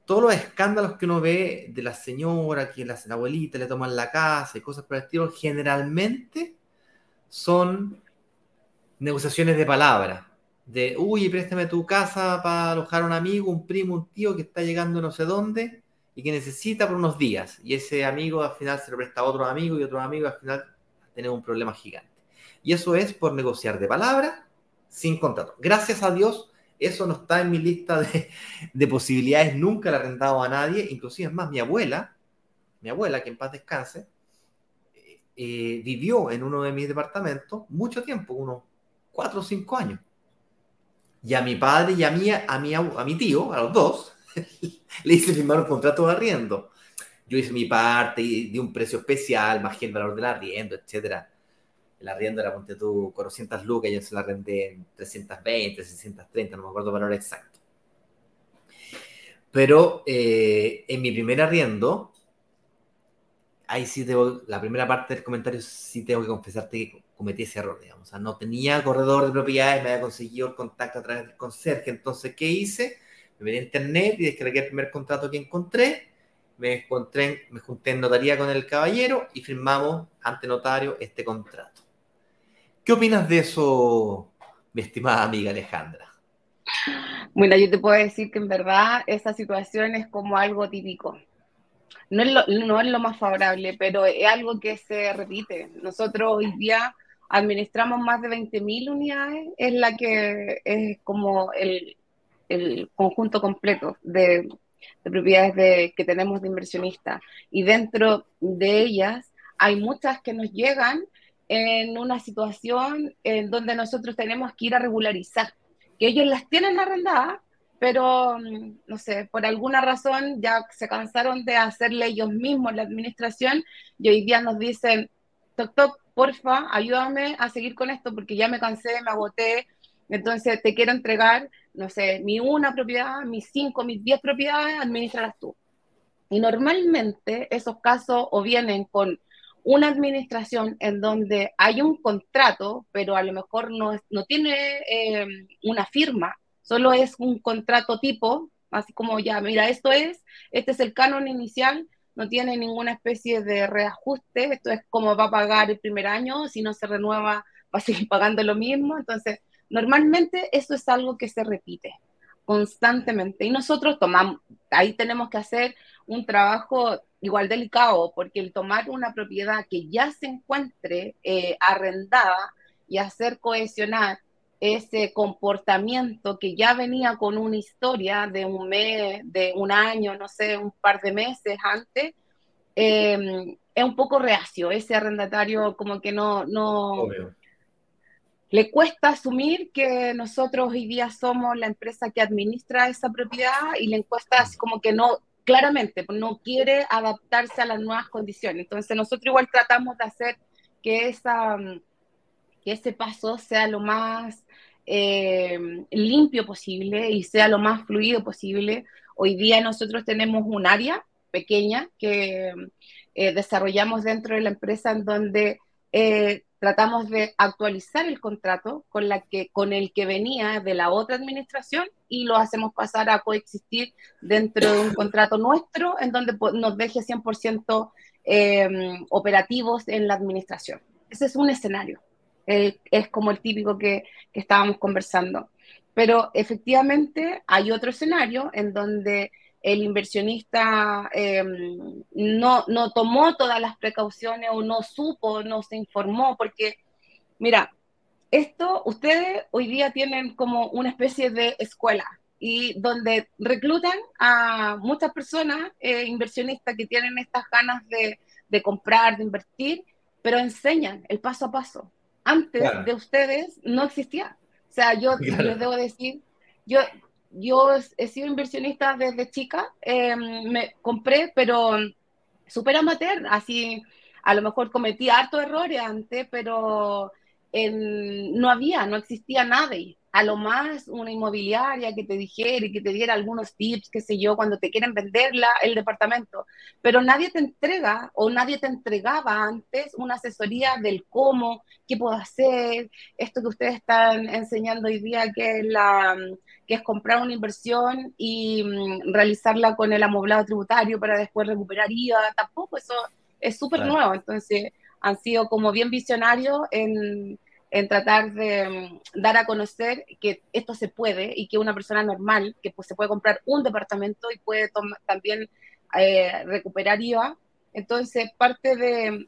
todos los escándalos que uno ve de la señora, que la, abuelita le toman la casa y cosas por el estilo, generalmente son negociaciones de palabra. De, uy, préstame tu casa para alojar a un amigo, un primo, un tío que está llegando no sé dónde y que necesita por unos días. Y ese amigo al final se lo presta a otro amigo y otro amigo al final tiene un problema gigante. Y eso es por negociar de palabra sin contrato. Gracias a Dios, Eso no está en mi lista de, posibilidades, nunca le he arrendado a nadie, inclusive es más, mi abuela, mi abuela, que en paz descanse, eh, vivió en uno de mis departamentos mucho tiempo, unos cuatro o cinco años. Y a mi padre y a mí, a mi, a mi tío, a los dos, le hice firmar un contrato de arriendo. Yo hice mi parte y di un precio especial, bajé el valor del arriendo, etcétera. El arriendo era, ponte tú, 400 lucas, yo se la arrendé en 320, 630, no me acuerdo el valor exacto. Pero eh, en mi primer arriendo, ahí sí tengo, la primera parte del comentario sí tengo que confesarte que cometí ese error, digamos. O sea, no tenía corredor de propiedades, me había conseguido el contacto a través del conserje. Entonces, ¿qué hice? Me metí a internet y descargué el primer contrato que encontré. Me, encontré, me junté en notaría con el caballero y firmamos ante notario este contrato. ¿Qué opinas de eso, mi estimada amiga Alejandra? Bueno, yo te puedo decir que en verdad esa situación es como algo típico. No es, lo, no es lo más favorable, pero es algo que se repite. Nosotros hoy día administramos más de 20.000 unidades, es la que es como el, el conjunto completo de, de propiedades de, que tenemos de inversionistas. Y dentro de ellas hay muchas que nos llegan en una situación en donde nosotros tenemos que ir a regularizar, que ellos las tienen arrendadas, pero mm, no sé, por alguna razón ya se cansaron de hacerle ellos mismos la administración y hoy día nos dicen, toc toc, porfa, ayúdame a seguir con esto porque ya me cansé, me agoté, entonces te quiero entregar, no sé, mi una propiedad, mis cinco, mis diez propiedades, administralas tú. Y normalmente esos casos o vienen con una administración en donde hay un contrato, pero a lo mejor no, no tiene eh, una firma, solo es un contrato tipo, así como ya, mira, esto es, este es el canon inicial, no tiene ninguna especie de reajuste, esto es como va a pagar el primer año, si no se renueva va a seguir pagando lo mismo, entonces normalmente eso es algo que se repite constantemente y nosotros tomamos, ahí tenemos que hacer un trabajo igual delicado, porque el tomar una propiedad que ya se encuentre eh, arrendada y hacer cohesionar ese comportamiento que ya venía con una historia de un mes, de un año, no sé, un par de meses antes, em, es un poco reacio. Ese arrendatario como que no, no le cuesta asumir que nosotros hoy día somos la empresa que administra esa propiedad y le cuesta como que no, claramente, pues, no quiere adaptarse a las nuevas condiciones. Entonces nosotros igual tratamos de hacer que, esa, que ese paso sea lo más eh, limpio posible y sea lo más fluido posible. Hoy día nosotros tenemos un área pequeña que eh, desarrollamos dentro de la empresa en donde eh, tratamos de actualizar el contrato con, la que, con el que venía de la otra administración y lo hacemos pasar a coexistir dentro de un contrato nuestro en donde nos deje 100% eh, operativos en la administración. Ese es un escenario, es como el típico que, que estábamos conversando. Pero efectivamente hay otro escenario en donde el inversionista em, no, no tomó todas las precauciones o no supo, no se informó, porque, mira, esto ustedes hoy día tienen como una especie de escuela y donde reclutan a muchas personas eh, inversionistas que tienen estas ganas de, de, comprar, de invertir, pero enseñan el paso a paso. Antes de ustedes no existía. O sea, yo les debo decir, yo yo he sido inversionista desde chica, em, me compré, pero súper amateur, así a lo mejor cometí hartos errores antes, pero no había, no existía nadie a lo más una inmobiliaria que te dijera y que te diera algunos tips, qué sé yo, cuando te quieren venderla el departamento, pero nadie te entrega o nadie te entregaba antes una asesoría del cómo, qué puedo hacer, esto que ustedes están enseñando hoy día que es, la, que es comprar una inversión y mm, realizarla con el amoblado tributario para después recuperar IVA, tampoco, eso es súper nuevo, entonces han sido como bien visionarios en en tratar de mm, dar a conocer que esto se puede y que una persona normal, que pues se puede comprar un departamento y puede también eh, recuperar IVA. Entonces, parte de,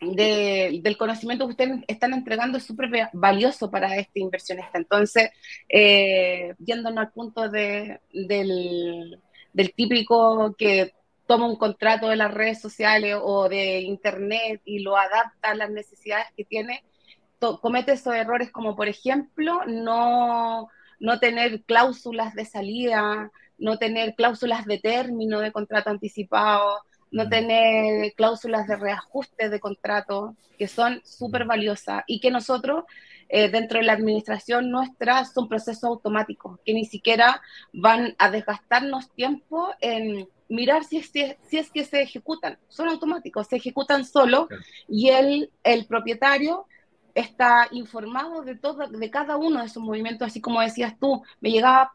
del conocimiento que ustedes están entregando es súper valioso para este inversionista. Entonces, eh, yéndonos al punto de, del, del típico que toma un contrato de las redes sociales o de internet y lo adapta a las necesidades que tiene, comete esos errores como, por ejemplo, no, no tener cláusulas de salida, no tener cláusulas de término de contrato anticipado, no mm. tener cláusulas de reajuste de contrato, que son súper mm. valiosas y que nosotros eh, dentro de la administración nuestra son procesos automáticos, que ni siquiera van a desgastarnos tiempo en mirar si es, si es que se ejecutan, son automáticos, se ejecutan solo y el, el propietario está informado de, todo, de cada uno de esos movimientos, así como decías tú, me llegaba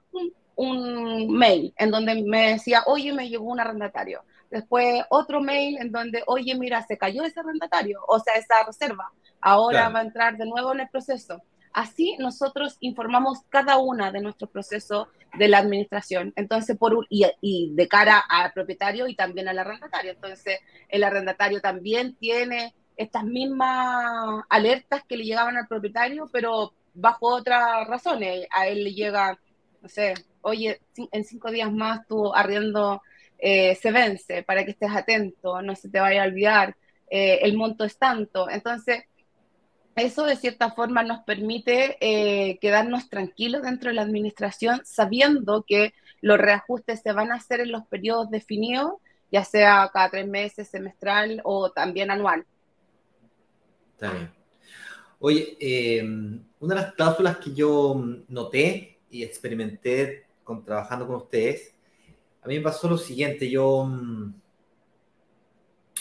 un mail en donde me decía, oye, me llegó un arrendatario. Después otro mail en donde, oye, mira, se cayó ese arrendatario, o sea, esa reserva. Ahora va a entrar de nuevo en el proceso. Así nosotros informamos cada una de nuestros procesos de la administración. Entonces, por y, y, de cara al propietario y también al arrendatario. Entonces, el arrendatario también tiene estas mismas alertas que le llegaban al propietario, pero bajo otras razones. A él le llega, no sé, oye, en cinco días más tu arriendo eh, se vence para que estés atento, no se te vaya a olvidar, eh, el monto es tanto. Entonces, eso de cierta forma nos permite eh, quedarnos tranquilos dentro de la administración, sabiendo que los reajustes se van a hacer en los periodos definidos, ya sea cada tres meses, semestral o también anual. Está bien. Oye, una de las cláusulas que yo noté y experimenté con, trabajando con ustedes, a mí me pasó lo siguiente, yo mm,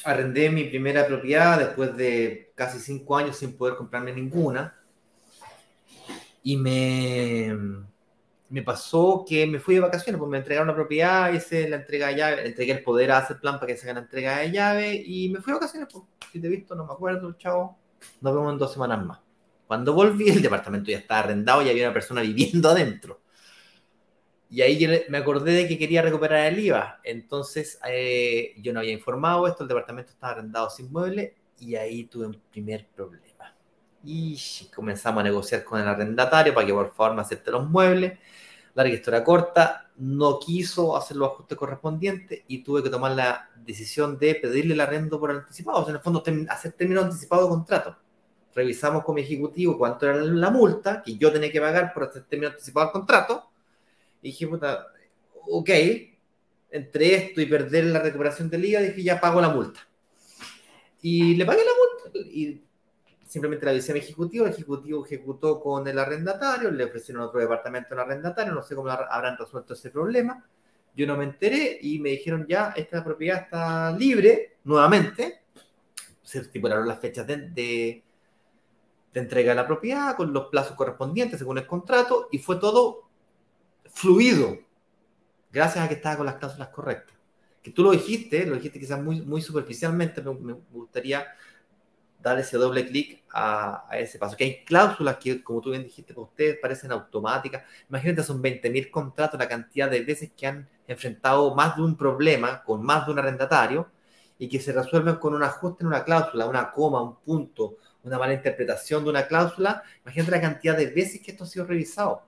arrendé mi primera propiedad después de casi cinco años sin poder comprarme ninguna. Y me, me pasó que me fui de vacaciones, pues me entregaron la propiedad, hice la entrega de llave, entregué el poder a hacer plan para que se haga la entrega de llave y me fui de vacaciones. Pues, si te he visto, no me acuerdo, chao. Nos vemos en dos semanas más. Cuando volví, el departamento ya estaba arrendado y había una persona viviendo adentro. Y ahí me acordé de que quería recuperar el IVA. Entonces eh, yo no había informado esto, el departamento estaba arrendado sin mueble y ahí tuve un primer problema. Y comenzamos a negociar con el arrendatario para que por favor me acepte los muebles. Larga historia corta, no quiso hacer los ajustes correspondientes y tuve que tomar la decisión de pedirle el arrendo por anticipado. O sea, en el fondo, hacer término anticipado de contrato. Revisamos con mi ejecutivo cuánto era la multa que yo tenía que pagar por hacer término anticipado del contrato y dije, puta, ok, entre esto y perder la recuperación del IVA, dije, ya pago la multa. Y le pagué la multa y simplemente la avisé a mi ejecutivo, el ejecutivo ejecutó con el arrendatario, le ofrecieron otro departamento al arrendatario, no sé cómo habrán resuelto ese problema. Yo no me enteré y me dijeron ya, esta propiedad está libre nuevamente. Se estipularon las fechas de entrega de la propiedad con los plazos correspondientes según el contrato y fue todo fluido, gracias a que estaba con las cláusulas correctas. Que tú lo dijiste, lo dijiste quizás muy, muy superficialmente, pero me gustaría dar ese doble clic a, ese paso. Que hay cláusulas que, como tú bien dijiste, para ustedes parecen automáticas. Imagínate, son 20.000 contratos, la cantidad de veces que han enfrentado más de un problema con más de un arrendatario y que se resuelven con un ajuste en una cláusula, una coma, un punto, una mala interpretación de una cláusula. Imagínate la cantidad de veces que esto ha sido revisado.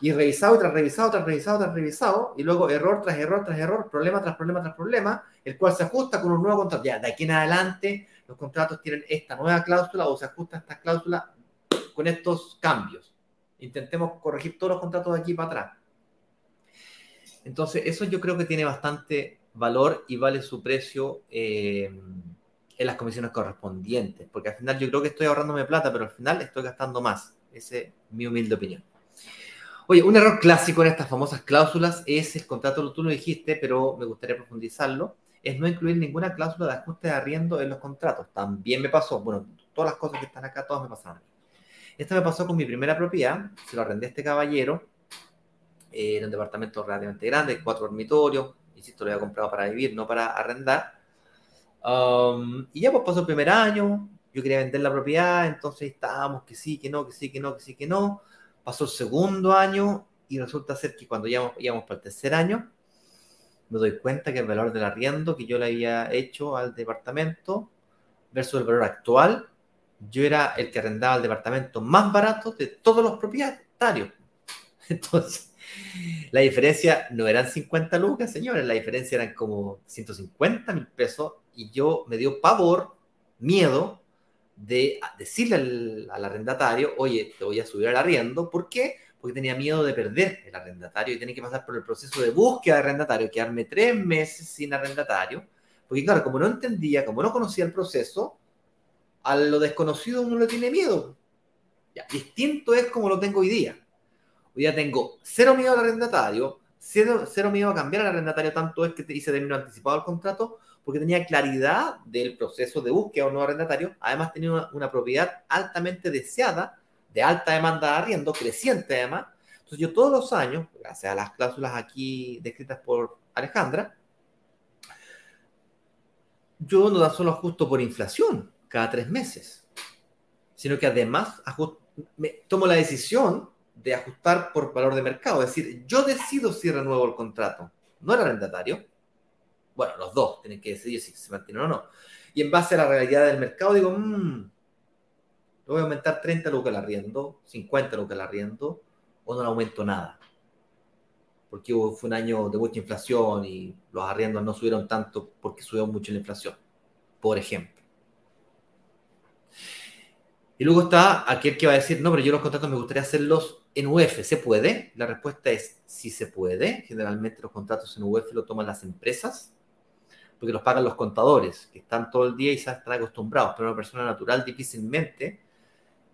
Y, revisado, tras revisado, tras revisado, tras revisado, y luego error tras error, tras error, problema tras problema, tras problema, el cual se ajusta con un nuevo contrato. Ya, de aquí en adelante, los contratos tienen esta nueva cláusula o se ajusta esta cláusula con estos cambios. Intentemos corregir todos los contratos de aquí para atrás. Entonces, eso yo creo que tiene bastante valor y vale su precio eh, en las comisiones correspondientes, porque al final yo creo que estoy ahorrándome plata, pero al final estoy gastando más. Esa es mi humilde opinión. Oye, un error clásico en estas famosas cláusulas es el contrato, tú lo dijiste, pero me gustaría profundizarlo, es no incluir ninguna cláusula de ajuste de arriendo en los contratos. También me pasó, bueno, todas las cosas que están acá, todas me pasaron. Esta me pasó con mi primera propiedad, se lo arrendé a este caballero, eh, en un departamento relativamente grande, cuatro dormitorios, insisto, lo había comprado para vivir, no para arrendar. Um, y ya pues pasó el primer año, yo quería vender la propiedad, entonces estábamos que sí, que no, que sí, que no, que sí, que no. Pasó el segundo año y resulta ser que cuando ya íbamos para el tercer año, me doy cuenta que el valor del arriendo que yo le había hecho al departamento versus el valor actual, yo era el que arrendaba el departamento más barato de todos los propietarios. Entonces, la diferencia no eran 50 lucas, señores, la diferencia eran como 150 mil pesos y yo me dio pavor, miedo de decirle al, al, arrendatario, oye, te voy a subir al arriendo. ¿Por qué? Porque tenía miedo de perder el arrendatario y tenía que pasar por el proceso de búsqueda de arrendatario, quedarme tres meses sin arrendatario. Porque claro, como no entendía, como no conocía el proceso, a lo desconocido uno le tiene miedo. Ya, distinto es como lo tengo hoy día. Hoy día tengo cero miedo al arrendatario, cero, cero miedo a cambiar al arrendatario, tanto es que te hice término anticipado el contrato, porque tenía claridad del proceso de búsqueda o no arrendatario. Además, tenía una, una, propiedad altamente deseada, de alta demanda de arriendo, creciente además. Entonces, yo todos los años, gracias a las cláusulas aquí descritas por Alejandra, yo no da solo ajusto por inflación cada tres meses, sino que además me, tomo la decisión de ajustar por valor de mercado. Es decir, yo decido si renuevo el contrato, no el arrendatario. Bueno, los dos tienen que decidir si se mantienen o no. Y en base a la realidad del mercado digo, mmm, voy a aumentar 30 lo que el arriendo, 50 lo que el arriendo, o no le aumento nada. Porque fue un año de mucha inflación y los arriendos no subieron tanto porque subió mucho la inflación, por ejemplo. Y luego está aquel que va a decir, no, pero yo los contratos me gustaría hacerlos en UF. ¿Se puede? La respuesta es sí se puede. Generalmente los contratos en UF lo toman las empresas porque los pagan los contadores, que están todo el día y están acostumbrados, pero una persona natural difícilmente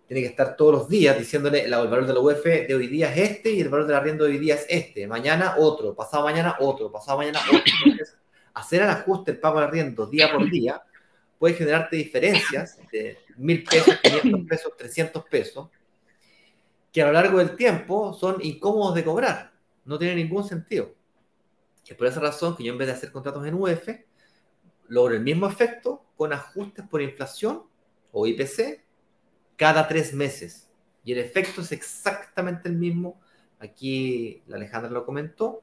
tiene que estar todos los días diciéndole el valor de la UF de hoy día es este y el valor del arriendo de hoy día es este, mañana otro, pasado mañana otro, pasado mañana otro. Hacer el ajuste el pago de arriendo día por día puede generarte diferencias de mil pesos, 500 pesos, 300 pesos, que a lo largo del tiempo son incómodos de cobrar. No tiene ningún sentido. Es por esa razón que yo en vez de hacer contratos en UF, logro el mismo efecto con ajustes por inflación o IPC cada tres meses. Y el efecto es exactamente el mismo. Aquí la Alejandra lo comentó,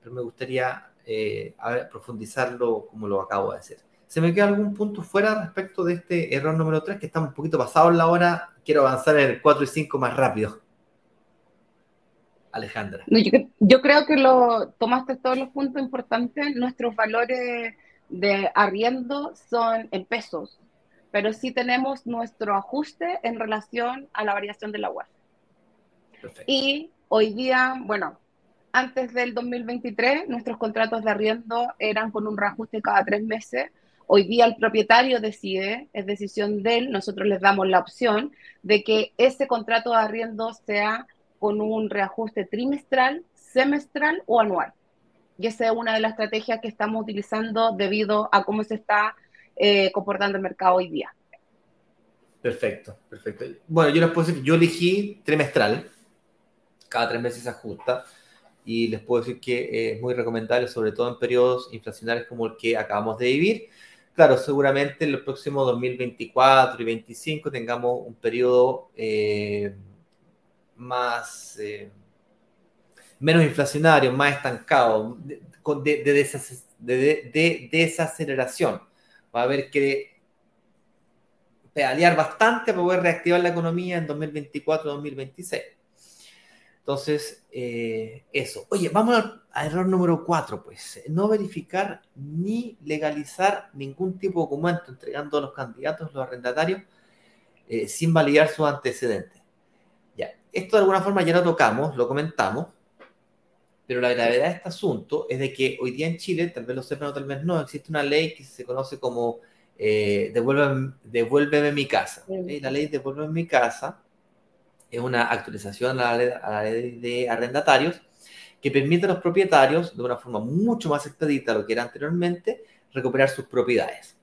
pero me gustaría eh, profundizarlo como lo acabo de hacer. ¿Se me queda algún punto fuera respecto de este error número 3, que está un poquito pasado en la hora? Quiero avanzar en el 4 y 5 más rápido. Alejandra. yo, creo que lo tomaste todos los puntos importantes. Nuestros valores de arriendo son en pesos, pero sí tenemos nuestro ajuste en relación a la variación de la web. Y hoy día, bueno, antes del 2023, nuestros contratos de arriendo eran con un reajuste cada tres meses Hoy día el propietario decide, es decisión de él, nosotros les damos la opción de que ese contrato de arriendo sea con un reajuste trimestral, semestral o anual. Y esa es una de las estrategias que estamos utilizando debido a cómo se está eh, comportando el mercado hoy día. Perfecto, perfecto. Bueno, yo les puedo decir yo elegí trimestral, cada tres meses se ajusta, y les puedo decir que es muy recomendable, sobre todo en periodos inflacionarios como el que acabamos de vivir claro, seguramente en los próximos 2024 y 2025 tengamos un periodo eh, más, eh, menos inflacionario, más estancado, de, de, desaceleración. Va a haber que pedalear bastante para poder reactivar la economía en 2024-2026. Entonces, eh, eso. Oye, vamos al, error número cuatro, pues. No verificar ni legalizar ningún tipo de documento entregando a los candidatos, los arrendatarios, eh, sin validar sus antecedentes. Ya, esto de alguna forma ya lo tocamos, lo comentamos, pero la gravedad de este asunto es de que hoy día en Chile, tal vez lo sepan o tal vez no, existe una ley que se conoce como eh, devuélveme, devuélveme, mi casa. La ley Devuélveme mi casa es una actualización a la, ley, de arrendatarios que permite a los propietarios, de una forma mucho más expedita de lo que era anteriormente, recuperar sus propiedades.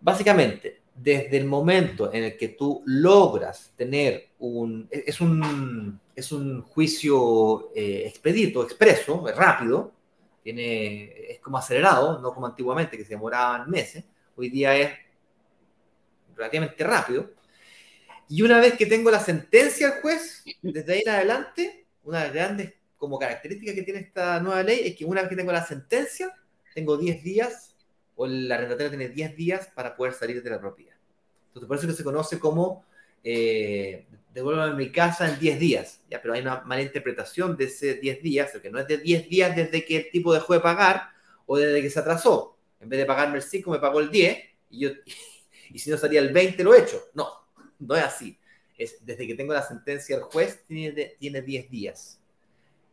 Básicamente, desde el momento en el que tú logras tener un... Es un, es un juicio eh, expedito, expreso, rápido, tiene, es como acelerado, no como antiguamente que se demoraban meses, hoy día es relativamente rápido y una vez que tengo la sentencia del juez, desde ahí en adelante, una de las grandes como características que tiene esta nueva ley es que una vez que tengo la sentencia, tengo 10 días o el arrendatario tiene 10 días para poder salir de la propiedad. Entonces, por eso que se conoce como eh, devuélvame mi casa en 10 días. Ya, pero hay una mala interpretación de ese 10 días, que no es de 10 días desde que el tipo dejó de pagar o desde que se atrasó. En vez de pagarme el 5, me pagó el 10 y, yo, y si no salía el 20, lo he hecho. No, no es así. Es desde que tengo la sentencia del juez, tiene, tiene 10 días.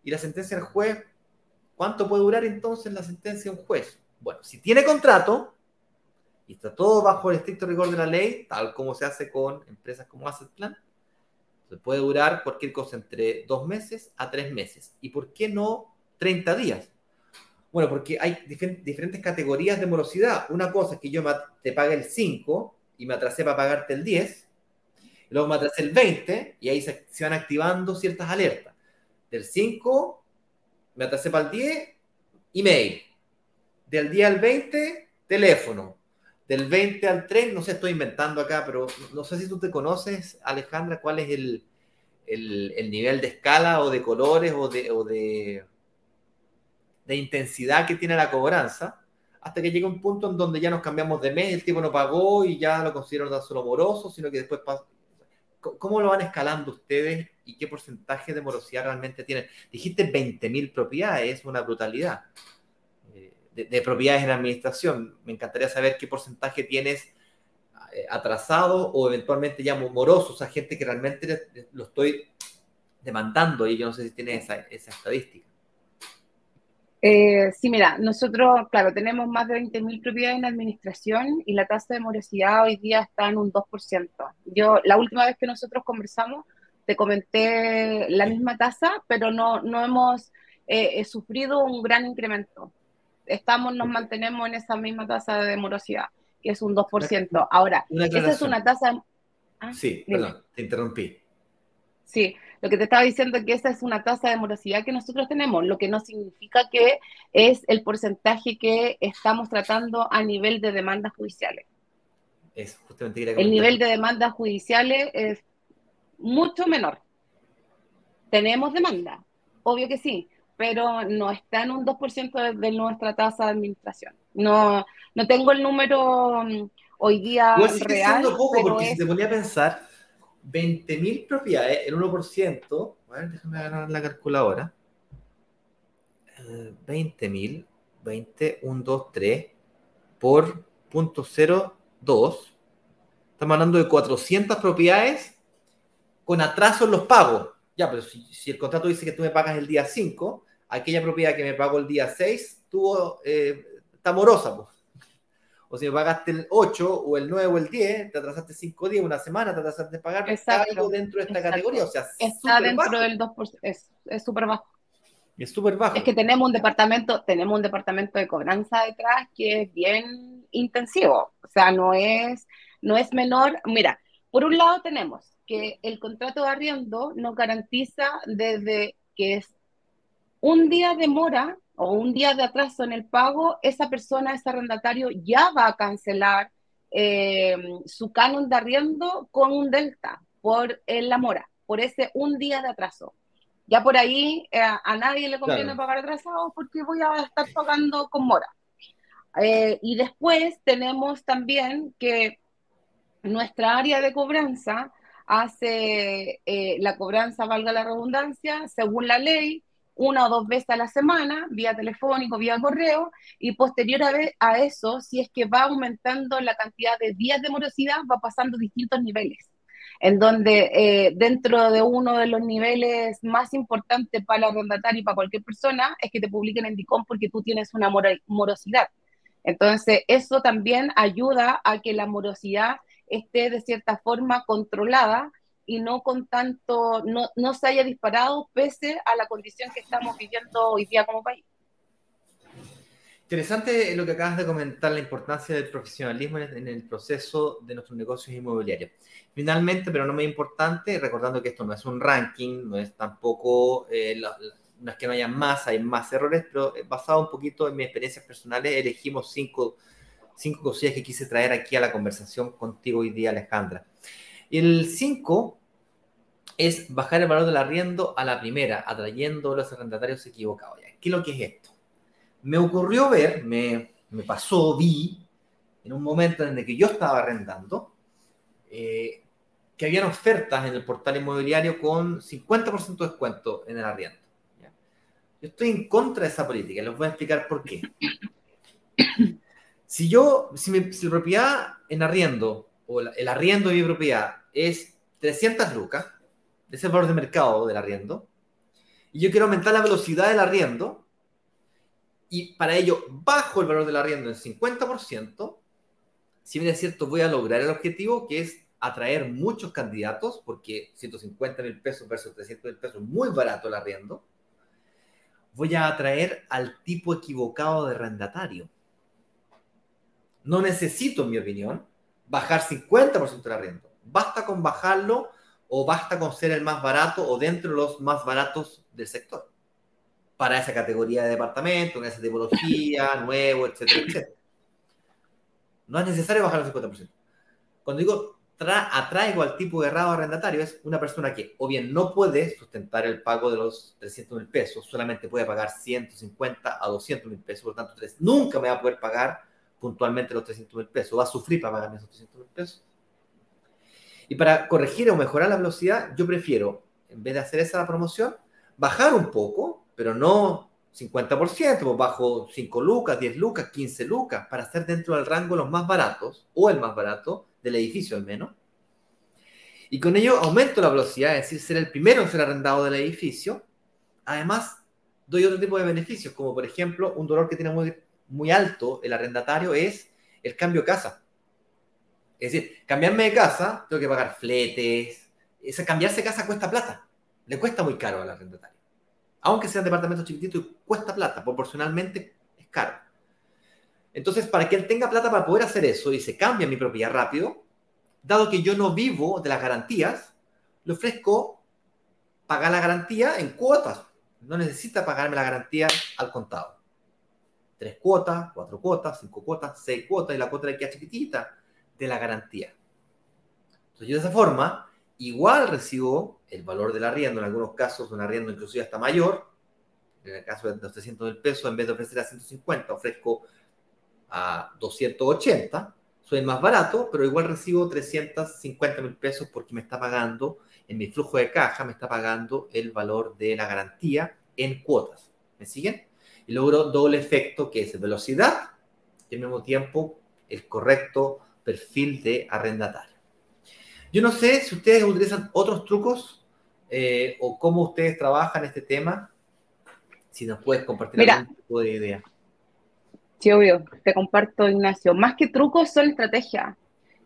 Y la sentencia del juez, ¿cuánto puede durar entonces la sentencia de un juez? Bueno, si tiene contrato y está todo bajo el estricto rigor de la ley, tal como se hace con empresas como Asset Plan, se puede durar cualquier cosa entre dos meses a tres meses. ¿Y por qué no 30 días? Bueno, porque hay diferentes categorías de morosidad. Una cosa es que yo te pague el 5 y me atrasé para pagarte el 10, luego me atrasé el 20 y ahí se, se van activando ciertas alertas. Del 5 me atrasé para el 10, email. Del día al 20, teléfono. Del 20 al 3, no sé, estoy inventando acá, pero no sé si tú te conoces, Alejandra, cuál es el, el, nivel de escala o de colores o de, o de, intensidad que tiene la cobranza, hasta que llega un punto en donde ya nos cambiamos de mes, el tipo no pagó y ya lo considero no solo moroso, sino que después pasa. ¿Cómo lo van escalando ustedes y qué porcentaje de morosidad realmente tienen? Dijiste 20.000 propiedades, es una brutalidad de, propiedades en administración. Me encantaría saber qué porcentaje tienes eh, atrasado o eventualmente ya moroso, o sea, gente que realmente lo estoy demandando y yo no sé si tiene esa, esa estadística. Eh, sí, mira, nosotros, claro, tenemos más de 20.000 propiedades en administración y la tasa de morosidad hoy día está en un 2%. Yo, la última vez que nosotros conversamos, te comenté la misma tasa, pero no, no hemos eh, sufrido un gran incremento estamos, nos mantenemos en esa misma tasa de morosidad, que es un 2%. Ahora, esa es una tasa... Ah, sí, perdón, te interrumpí. Sí, lo que te estaba diciendo es que esa es una tasa de morosidad que nosotros tenemos, lo que no significa que es el porcentaje que estamos tratando a nivel de demandas judiciales. Es justamente el nivel de demandas judiciales es mucho menor. Tenemos demanda, obvio que sí, pero no está en un 2% de, nuestra tasa de administración. No, no tengo el número mm, hoy día pues real. poco, porque si te ponía a pensar, 20.000 propiedades, el 1%, a ver, déjame agarrar la calculadora. 20.000, 20, 1, 2, 3, por punto 02. Estamos hablando de 400 propiedades con atraso en los pagos. Ya, pero si, si, el contrato dice que tú me pagas el día 5, aquella propiedad que me pagó el día 6 tuvo, eh, está morosa. O si me pagaste el 8 o el 9 o el 10, te atrasaste 5 días, una semana, te atrasaste de pagar, está algo dentro de esta categoría. O sea, está dentro del 2%, es súper bajo. Es súper bajo. Es que tenemos un departamento, tenemos un departamento de cobranza detrás que es bien intensivo. O sea, no es, no es menor. Mira, por un lado tenemos que el contrato de arriendo nos garantiza desde que es un día de mora o un día de atraso en el pago, esa persona, ese arrendatario ya va a cancelar eh, su canon de arriendo con un delta por la mora, por ese un día de atraso. Ya por ahí eh, a nadie le conviene pagar atrasado porque voy a estar pagando con mora. Eh, y después tenemos también que nuestra área de cobranza hace la cobranza, valga la redundancia, según la ley, una o dos veces a la semana, vía telefónico, vía correo, y posterior a, eso, si es que va aumentando la cantidad de días de morosidad, va pasando distintos niveles, en donde eh, dentro de uno de los niveles más importantes para el arrendatario y para cualquier persona es que te publiquen en DICOM porque tú tienes una morosidad. Entonces, eso también ayuda a que la morosidad esté de cierta forma controlada y no con tanto, no, no se haya disparado pese a la condición que estamos viviendo hoy día como país. Interesante lo que acabas de comentar, la importancia del profesionalismo en el proceso de nuestros negocios inmobiliarios. Finalmente, pero no muy importante, recordando que esto no es un ranking, no es tampoco, eh, no es que no haya más, hay más errores, pero basado un poquito en mis experiencias personales, elegimos cinco, cinco cosillas que quise traer aquí a la conversación contigo hoy día, Alejandra. Y el 5 es bajar el valor del arriendo a la primera, atrayendo a los arrendatarios equivocados. ¿Qué es lo que es esto? Me ocurrió ver, me, pasó, vi, en un momento en el que yo estaba arrendando, eh, que habían ofertas en el portal inmobiliario con 50% de descuento en el arriendo. Yo estoy en contra de esa política, les voy a explicar por qué. Si yo, si, mi, propiedad en arriendo, o el arriendo de mi propiedad es 300 lucas, ese es el valor de mercado del arriendo, y yo quiero aumentar la velocidad del arriendo, y para ello bajo el valor del arriendo en 50%, si bien es cierto, voy a lograr el objetivo que es atraer muchos candidatos, porque 150 mil pesos versus 300 mil pesos es muy barato el arriendo, voy a atraer al tipo equivocado de arrendatario. No necesito, en mi opinión, bajar 50% del arriendo. Basta con bajarlo o basta con ser el más barato o dentro de los más baratos del sector. Para esa categoría de departamento, en esa tipología, nuevo, etcétera, etcétera. No es necesario bajar el 50%. Cuando digo atraigo al tipo de errado arrendatario es una persona que o bien no puede sustentar el pago de los 300 mil pesos, solamente puede pagar 150 a 200 mil pesos, por lo tanto nunca me va a poder pagar puntualmente los 300 mil pesos, va a sufrir para pagarme esos 300 mil pesos. Y para corregir o mejorar la velocidad, yo prefiero, en vez de hacer esa promoción, bajar un poco, pero no 50%, pues bajo 5 lucas, 10 lucas, 15 lucas, para estar dentro del rango los más baratos, o el más barato, del edificio al menos. Y con ello aumento la velocidad, es decir, ser el primero en ser arrendado del edificio. Además, doy otro tipo de beneficios, como por ejemplo, un dolor que tiene muy, muy alto el arrendatario es el cambio de casa. Es decir, cambiarme de casa, tengo que pagar fletes. Ese cambiarse de casa cuesta plata. Le cuesta muy caro al arrendatario. Aunque sean departamentos chiquititos, cuesta plata. Proporcionalmente es caro. Entonces, para que él tenga plata para poder hacer eso y se cambie mi propiedad rápido, dado que yo no vivo de las garantías, le ofrezco pagar la garantía en cuotas. No necesita pagarme la garantía al contado. Tres cuotas, cuatro cuotas, cinco cuotas, seis cuotas y la cuota de queda chiquitita de la garantía. Entonces yo de esa forma igual recibo el valor del arriendo, en algunos casos un arriendo inclusive hasta mayor, en el caso de los 300 mil pesos, en vez de ofrecer a 150, ofrezco a 280, soy más barato, pero igual recibo 350 mil pesos porque me está pagando, en mi flujo de caja, me está pagando el valor de la garantía en cuotas. ¿Me siguen? Y logro doble efecto que es velocidad y al mismo tiempo el correcto perfil de arrendatario. Yo no sé si ustedes utilizan otros trucos eh, o cómo ustedes trabajan este tema. Si nos puedes compartir algún tipo de idea. Sí, obvio, te comparto, Ignacio. Más que trucos, son estrategias.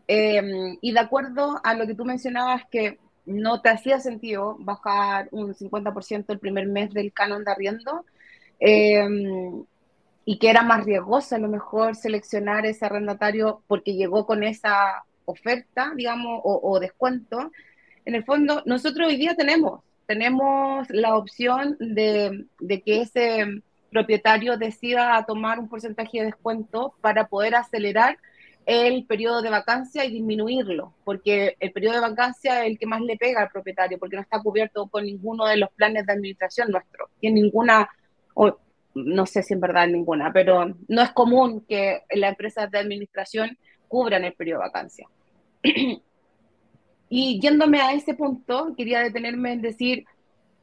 Em, y de acuerdo a lo que tú mencionabas, que no te hacía sentido bajar un 50% el primer mes del canon de arriendo, em, y que era más riesgoso a lo mejor seleccionar ese arrendatario porque llegó con esa oferta, digamos, o, descuento. En el fondo, nosotros hoy día tenemos, tenemos la opción de, de que ese propietario decida tomar un porcentaje de descuento para poder acelerar el periodo de vacancia y disminuirlo, porque el periodo de vacancia es el que más le pega al propietario, porque no está cubierto con ninguno de los planes de administración nuestro, en ninguna, no sé si en verdad ninguna, pero no es común que las empresas de administración cubran el periodo de vacancia. y yéndome a ese punto, quería detenerme en decir,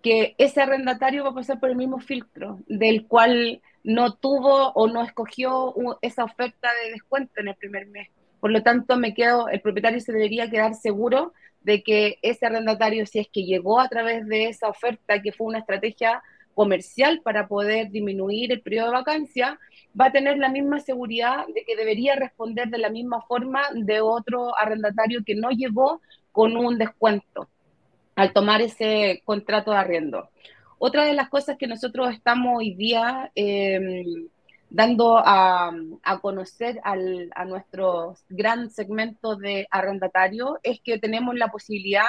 que ese arrendatario va a pasar por el mismo filtro, del cual no tuvo o no escogió esa oferta de descuento en el primer mes. Por lo tanto, me quedo, el propietario se debería quedar seguro de que ese arrendatario, si es que llegó a través de esa oferta, que fue una estrategia comercial para poder disminuir el periodo de vacancia, va a tener la misma seguridad de que debería responder de la misma forma de otro arrendatario que no llegó con un descuento al tomar ese contrato de arriendo. Otra de las cosas que nosotros estamos hoy día em, dando a, conocer a nuestro gran segmento de arrendatario es que tenemos la posibilidad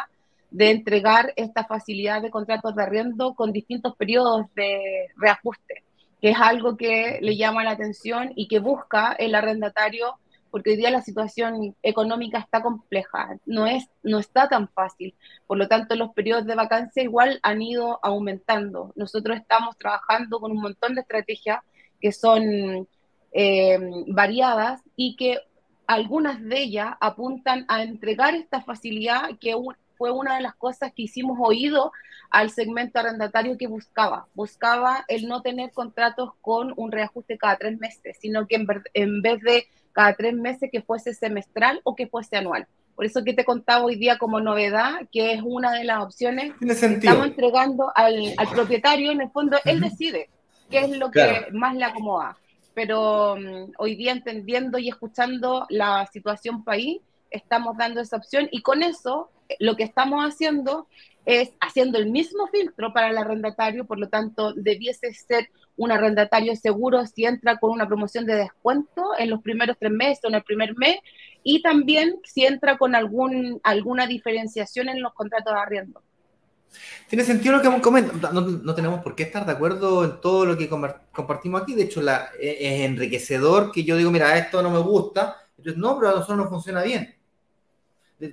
de entregar esta facilidad de contratos de arriendo con distintos periodos de reajuste, que es algo que le llama la atención y que busca el arrendatario porque hoy día la situación económica está compleja, no, es, no está tan fácil. Por lo tanto, los periodos de vacancia igual han ido aumentando. Nosotros estamos trabajando con un montón de estrategias que son eh, variadas y que algunas de ellas apuntan a entregar esta facilidad que fue una de las cosas que hicimos oído al segmento arrendatario que buscaba. Buscaba el no tener contratos con un reajuste cada tres meses, sino que en, vez de cada tres meses que fuese semestral o que fuese anual. Por eso que te contaba hoy día como novedad, que es una de las opciones que estamos entregando al, propietario. En el fondo, él decide qué es lo que más le acomoda. Pero mm, hoy día, entendiendo y escuchando la situación país, estamos dando esa opción y con eso lo que estamos haciendo es haciendo el mismo filtro para el arrendatario, por lo tanto, debiese ser un arrendatario seguro si entra con una promoción de descuento en los primeros tres meses o en el primer mes, y también si entra con algún, alguna diferenciación en los contratos de arriendo. Tiene sentido lo que comenta. No, no, tenemos por qué estar de acuerdo en todo lo que compartimos aquí. De hecho, e, es enriquecedor que yo digo, mira, esto no me gusta. Entonces, no, pero a nosotros no funciona bien.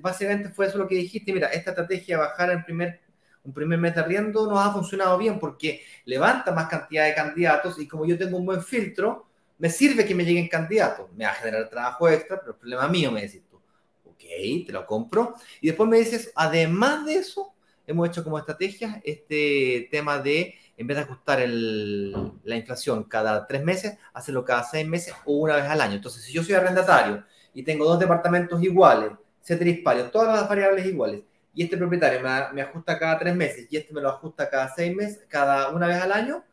Básicamente fue eso lo que dijiste. Mira, esta estrategia de bajar el primer, un primer mes de arriendo nos ha funcionado bien porque levanta más cantidad de candidatos y como yo tengo un buen filtro, me sirve que me lleguen candidatos. Me va a generar trabajo extra, pero el problema mío, me decís tú. Ok, te lo compro. Y después me dices, además de eso, hemos hecho como estrategia este tema de, en vez de ajustar la inflación cada tres meses, hacerlo cada seis meses o una vez al año. Entonces, si yo soy arrendatario y tengo dos departamentos iguales, ceteris paribus, todas las variables iguales, y este propietario me, me, ajusta cada tres meses y este me lo ajusta cada seis meses, cada una vez al año,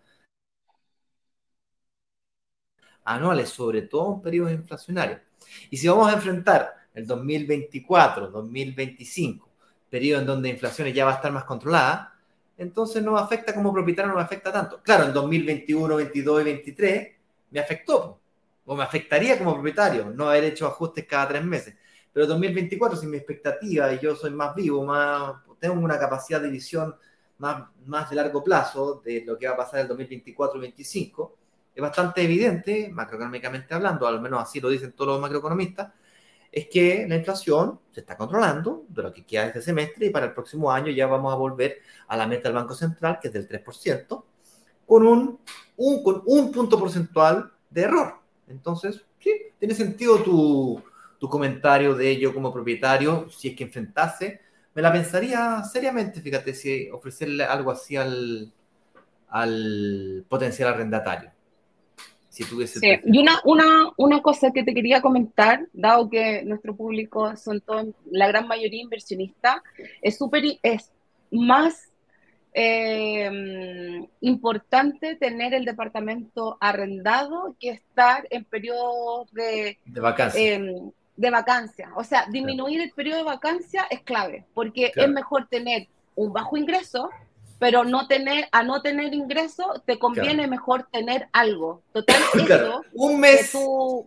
anuales, sobre todo en periodos inflacionarios. Y si vamos a enfrentar el 2024, 2025, periodo en donde la inflación ya va a estar más controlada, entonces no afecta como propietario, no me afecta tanto. Claro, en 2021, 22 y 23 me afectó, o me afectaría como propietario no haber hecho ajustes cada tres meses. Pero 2024, si mi expectativa y yo soy más vivo, más, tengo una capacidad de visión más, más de largo plazo de lo que va a pasar el 2024 y 2025, es bastante evidente, macroeconómicamente hablando, al menos así lo dicen todos los macroeconomistas, es que la inflación se está controlando de lo que queda este semestre y para el próximo año ya vamos a volver a la meta del Banco Central, que es del 3%, con un, un, con un punto porcentual de error. Entonces, sí, tiene sentido tu, tu comentario de ello como propietario, si es que enfrentase, me la pensaría seriamente, fíjate, si ofrecerle algo así al, al potencial arrendatario. Si tuviese sí. Y una, una, una cosa que te quería comentar, dado que nuestro público son todos, la gran mayoría inversionistas, es súper, es más eh, importante tener el departamento arrendado que estar en periodos de, de vacancia. Em, de vacancia. O sea, disminuir el periodo de vacancia es clave, porque es mejor tener un bajo ingreso, pero no tener, a no tener ingreso, te conviene mejor tener algo. Total, eso, Un mes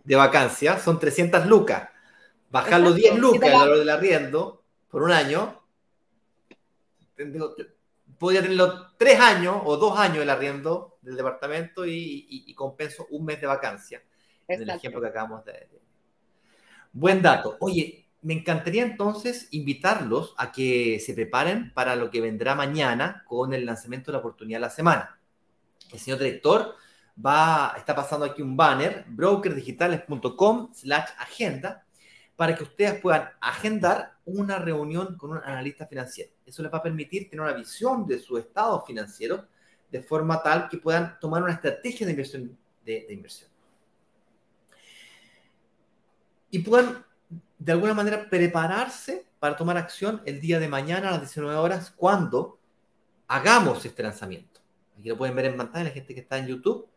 de vacancia son 300 lucas. Bajar los 10 lucas el valor del arriendo por un año, podría tenerlo tres años o dos años el arriendo del departamento y, compenso un mes de vacancia. En el ejemplo que acabamos de, Buen dato. Oye, me encantaría entonces invitarlos a que se preparen para lo que vendrá mañana con el lanzamiento de la oportunidad de la semana. El señor director va, está pasando aquí un banner, brokerdigitales.com slash agenda, para que ustedes puedan agendar una reunión con un analista financiero. Eso les va a permitir tener una visión de su estado financiero de forma tal que puedan tomar una estrategia de inversión. de inversión y puedan de alguna manera prepararse para tomar acción el día de mañana a las 19 horas cuando hagamos este lanzamiento. Aquí lo pueden ver en pantalla la gente que está en YouTube,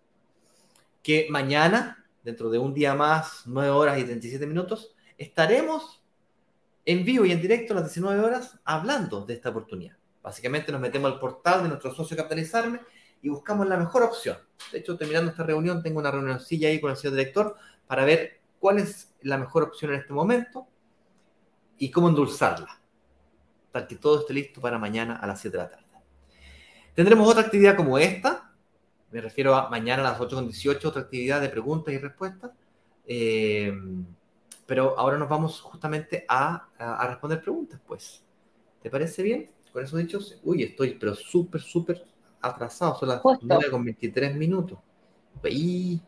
que mañana, dentro de un día más, 9 horas y 37 minutos, estaremos en vivo y en directo a las 19 horas hablando de esta oportunidad. Básicamente nos metemos al portal de nuestro socio Capitalizarme y buscamos la mejor opción. De hecho, terminando esta reunión, tengo una reunioncilla ahí con el señor director para ver cuál es la mejor opción en este momento y cómo endulzarla, para que todo esté listo para mañana a las 7 de la tarde. Tendremos otra actividad como esta, me refiero a mañana a las 8.18, otra actividad de preguntas y respuestas, eh, pero ahora nos vamos justamente a, responder preguntas, pues. ¿Te parece bien? Con eso dicho, uy, estoy pero súper, súper atrasado, son las 9 con 23 minutos. Y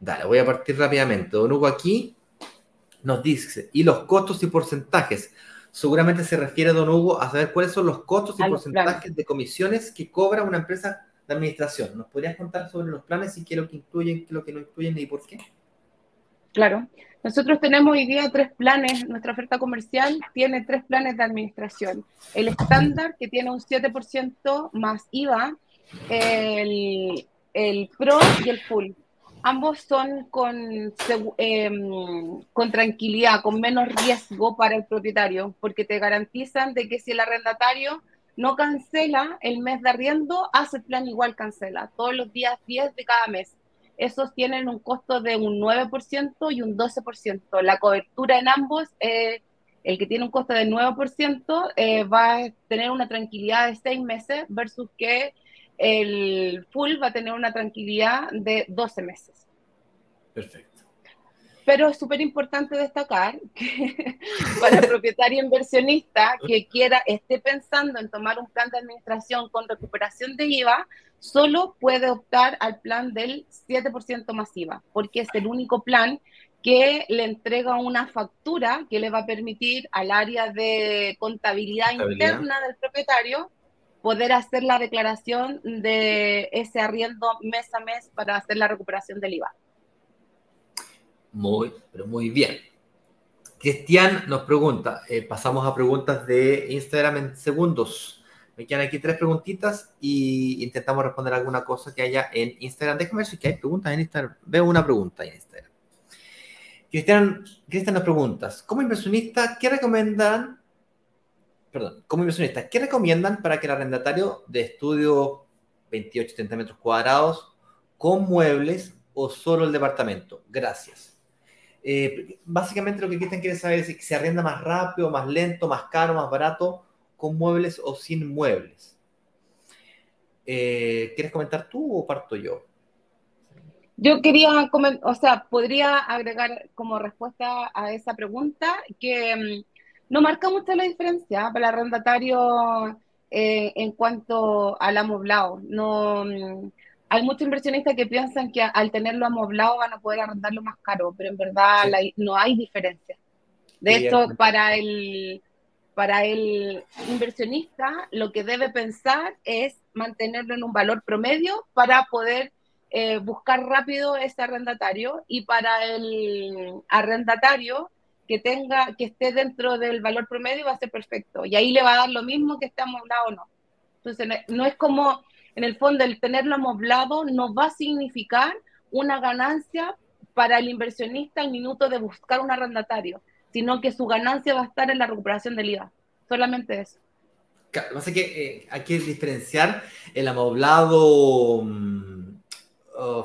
Dale, voy a partir rápidamente. Don Hugo aquí nos dice, y los costos y porcentajes. Seguramente se refiere, don Hugo, a saber cuáles son los costos y porcentajes de comisiones que cobra una empresa de administración. ¿Nos podrías contar sobre los planes y qué es lo que incluyen, qué es lo que no incluyen y por qué? Claro. Nosotros tenemos hoy día tres planes, nuestra oferta comercial tiene tres planes de administración. El estándar, que tiene un 7% más IVA, el, el Pro y el Full. Ambos son con, em, con tranquilidad, con menos riesgo para el propietario, porque te garantizan de que si el arrendatario no cancela el mes de arriendo, hace el plan igual cancela, todos los días 10 de cada mes esos tienen un costo de un 9% y un 12%. La cobertura en ambos, eh, el que tiene un costo del 9%, eh, va a tener una tranquilidad de seis meses versus que el full va a tener una tranquilidad de 12 meses. Perfecto. Pero es súper importante destacar que para el propietario inversionista que quiera, esté pensando en tomar un plan de administración con recuperación de IVA, solo puede optar al plan del 7% masiva, porque es el único plan que le entrega una factura que le va a permitir al área de contabilidad, interna del propietario poder hacer la declaración de ese arriendo mes a mes para hacer la recuperación del IVA. Muy, pero muy bien. Cristian nos pregunta, eh, pasamos a preguntas de Instagram en segundos. Me quedan aquí tres preguntitas y intentamos responder alguna cosa que haya en Instagram. Déjame ver si hay preguntas en Instagram. Veo una pregunta en Instagram. Cristian, Cristian nos pregunta, como inversionista, ¿qué recomiendan? Perdón, como inversionista, ¿qué recomiendan para que el arrendatario de estudio 28-30 metros cuadrados con muebles o solo el departamento? Gracias. Eh, básicamente lo que Cristian quiere saber es si se arrenda más rápido, más lento, más caro, más barato con muebles o sin muebles. Eh, ¿Quieres comentar tú o parto yo? Yo quería, o sea, podría agregar como respuesta a esa pregunta que mm, no marca mucho la diferencia para el arrendatario eh, en cuanto al amoblado. No, mm, hay muchos inversionistas que piensan que al tenerlo amoblado van a poder arrendarlo más caro, pero en verdad no hay diferencia. De hecho, para el, para el inversionista lo que debe pensar es mantenerlo en un valor promedio para poder eh, buscar rápido ese arrendatario y para el arrendatario que tenga que esté dentro del valor promedio va a ser perfecto y ahí le va a dar lo mismo que esté amoblado o no. Entonces no es como en el fondo el tenerlo amoblado no va a significar una ganancia para el inversionista al minuto de buscar un arrendatario sino que su ganancia va a estar en la recuperación del IVA. Solamente eso. Claro, lo que eh, hay diferenciar el amoblado mm,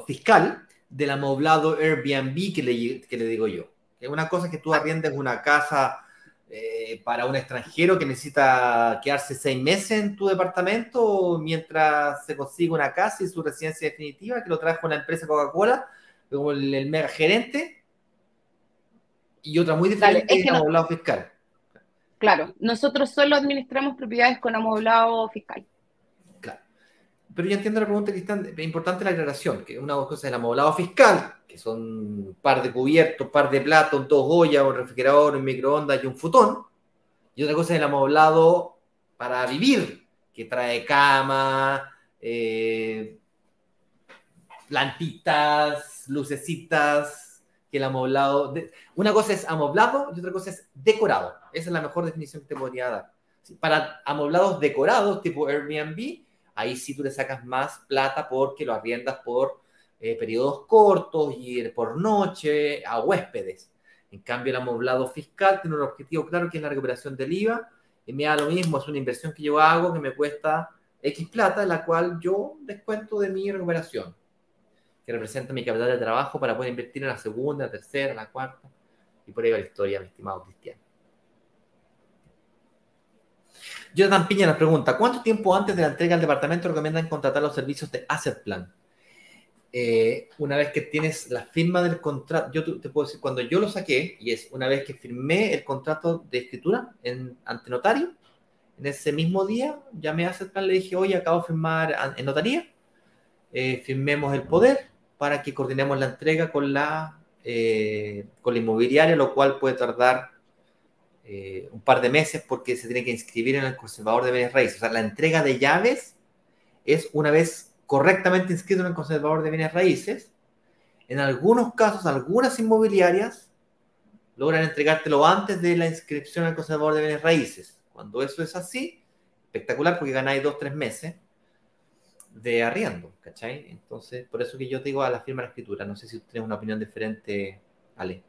fiscal del amoblado Airbnb que le, que le digo yo. Es una cosa que tú arriendes una casa eh, para un extranjero que necesita quedarse seis meses en tu departamento mientras se consigue una casa y su residencia definitiva, que lo trajo una empresa Coca-Cola, como el mega gerente, y otra muy diferente es, el amoblado fiscal. Claro, nosotros solo administramos propiedades con amoblado fiscal. Pero yo entiendo la pregunta que es importante la aclaración, que una cosa es el amoblado fiscal, que son un par de cubiertos, par de platos, dos ollas, un refrigerador, un microondas y un futón. Y otra cosa es el amoblado para vivir, que trae cama, eh, plantitas, lucecitas, el amoblado. una cosa es amoblado y otra cosa es decorado. Esa es la mejor definición que te podría dar. Para amoblados decorados, tipo Airbnb, ahí sí tú le sacas más plata porque lo arriendas por eh, periodos cortos y por noche a huéspedes. En cambio, el amoblado fiscal tiene un objetivo claro que es la recuperación del IVA. Y me da lo mismo, es una inversión que yo hago que me cuesta X plata, la cual yo descuento de mi recuperación que representa mi capital de trabajo para poder invertir en la segunda, la tercera, la cuarta. Y por ahí va la historia, mi estimado Cristiano. Jonathan Piña nos pregunta, ¿cuánto tiempo antes de la entrega al departamento recomiendan contratar los servicios de Asset Plan? Eh, una vez que tienes la firma del contrato, yo te puedo decir, cuando yo lo saqué, y es una vez que firmé el contrato de escritura ante notario, en ese mismo día llamé a Asset Plan, le dije, oye, acabo de firmar en notaría, eh, firmemos el poder, para que coordinemos la entrega con la, eh, con la inmobiliaria, lo cual puede tardar eh, un par de meses porque se tiene que inscribir en el conservador de bienes raíces. O sea, la entrega de llaves es una vez correctamente inscrito en el conservador de bienes raíces. En algunos casos, algunas inmobiliarias logran entregártelo antes de la inscripción al conservador de bienes raíces. Cuando eso es así, espectacular porque ganáis dos, tres meses de arriendo, ¿cachai? Entonces, por eso que yo digo a la firma de la escritura. No sé si usted tiene una opinión diferente, Ale.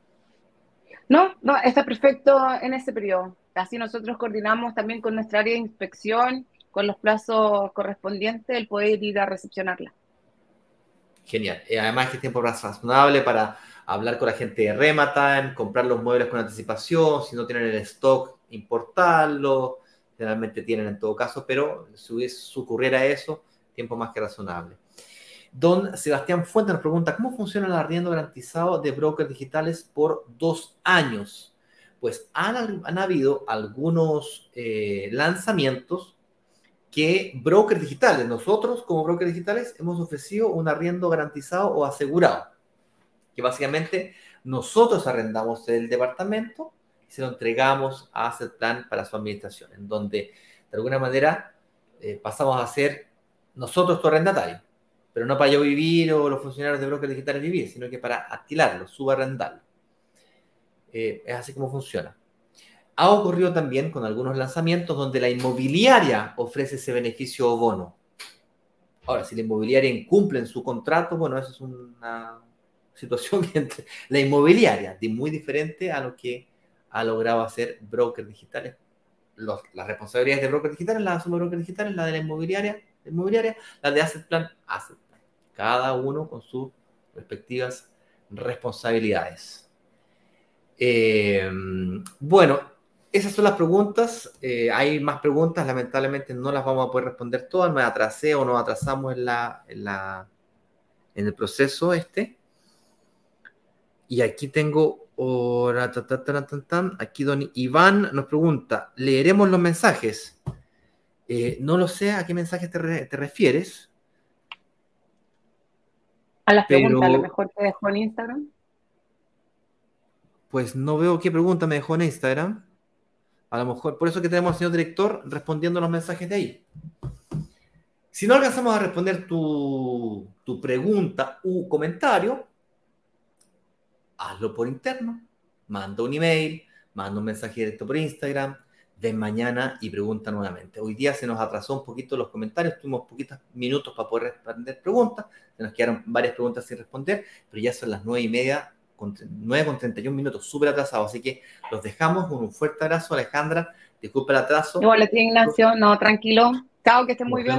No, no, está perfecto en ese periodo. Así nosotros coordinamos también con nuestra área de inspección, con los plazos correspondientes, el poder ir a recepcionarla. Genial. Y además que es tiempo razonable para hablar con la gente de Rematime, comprar los muebles con anticipación, si no tienen el stock, importarlo. Generalmente tienen en todo caso, pero si ocurriera eso, tiempo más que razonable. Don Sebastián Fuentes nos pregunta, ¿cómo funciona el arriendo garantizado de brokers digitales por dos años? Pues han, habido algunos eh, lanzamientos que brokers digitales, nosotros como brokers digitales hemos ofrecido un arriendo garantizado o asegurado, que básicamente nosotros arrendamos el departamento y se lo entregamos a Asset Plan para su administración, en donde de alguna manera eh, pasamos a ser nosotros tu arrendatario pero no para yo vivir o los funcionarios de brokers digitales vivir, sino que para alquilarlo, subarrendarlo. Eh, es así como funciona. Ha ocurrido también con algunos lanzamientos donde la inmobiliaria ofrece ese beneficio o bono. Ahora, si la inmobiliaria incumple en su contrato, bueno, eso es una situación que la inmobiliaria, muy diferente a lo que ha logrado hacer brokers digitales. las responsabilidades de brokers digitales las asume brokers digitales, la de la inmobiliaria, inmobiliaria, la de Asset Plan, Asset cada uno con sus respectivas responsabilidades. Eh, bueno, esas son las preguntas. Eh, hay más preguntas, lamentablemente no las vamos a poder responder todas. Me atrasé o nos atrasamos en, la, la, en el proceso este. Y aquí tengo Aquí don Iván nos pregunta, ¿leeremos los mensajes? Eh, no lo sé a qué mensajes te, te refieres. A las preguntas, a lo mejor te dejó en Instagram. Pues no veo qué pregunta me dejó en Instagram. A lo mejor, por eso que tenemos al señor director respondiendo los mensajes de ahí. Si no alcanzamos a responder tu, tu pregunta u comentario, hazlo por interno. Manda un email, manda un mensaje directo por Instagram, de mañana y pregunta nuevamente. Hoy día se nos atrasó un poquito los comentarios, tuvimos poquitos minutos para poder responder preguntas, se nos quedaron varias preguntas sin responder, pero ya son las nueve y media, con, nueve con 31 minutos, súper atrasados, así que los dejamos con un fuerte abrazo, Alejandra, disculpa el atraso. Igual a ti, Ignacio, no, tranquilo. Chao, que estén muy bien.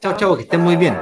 Chao, chao, que estén muy bien.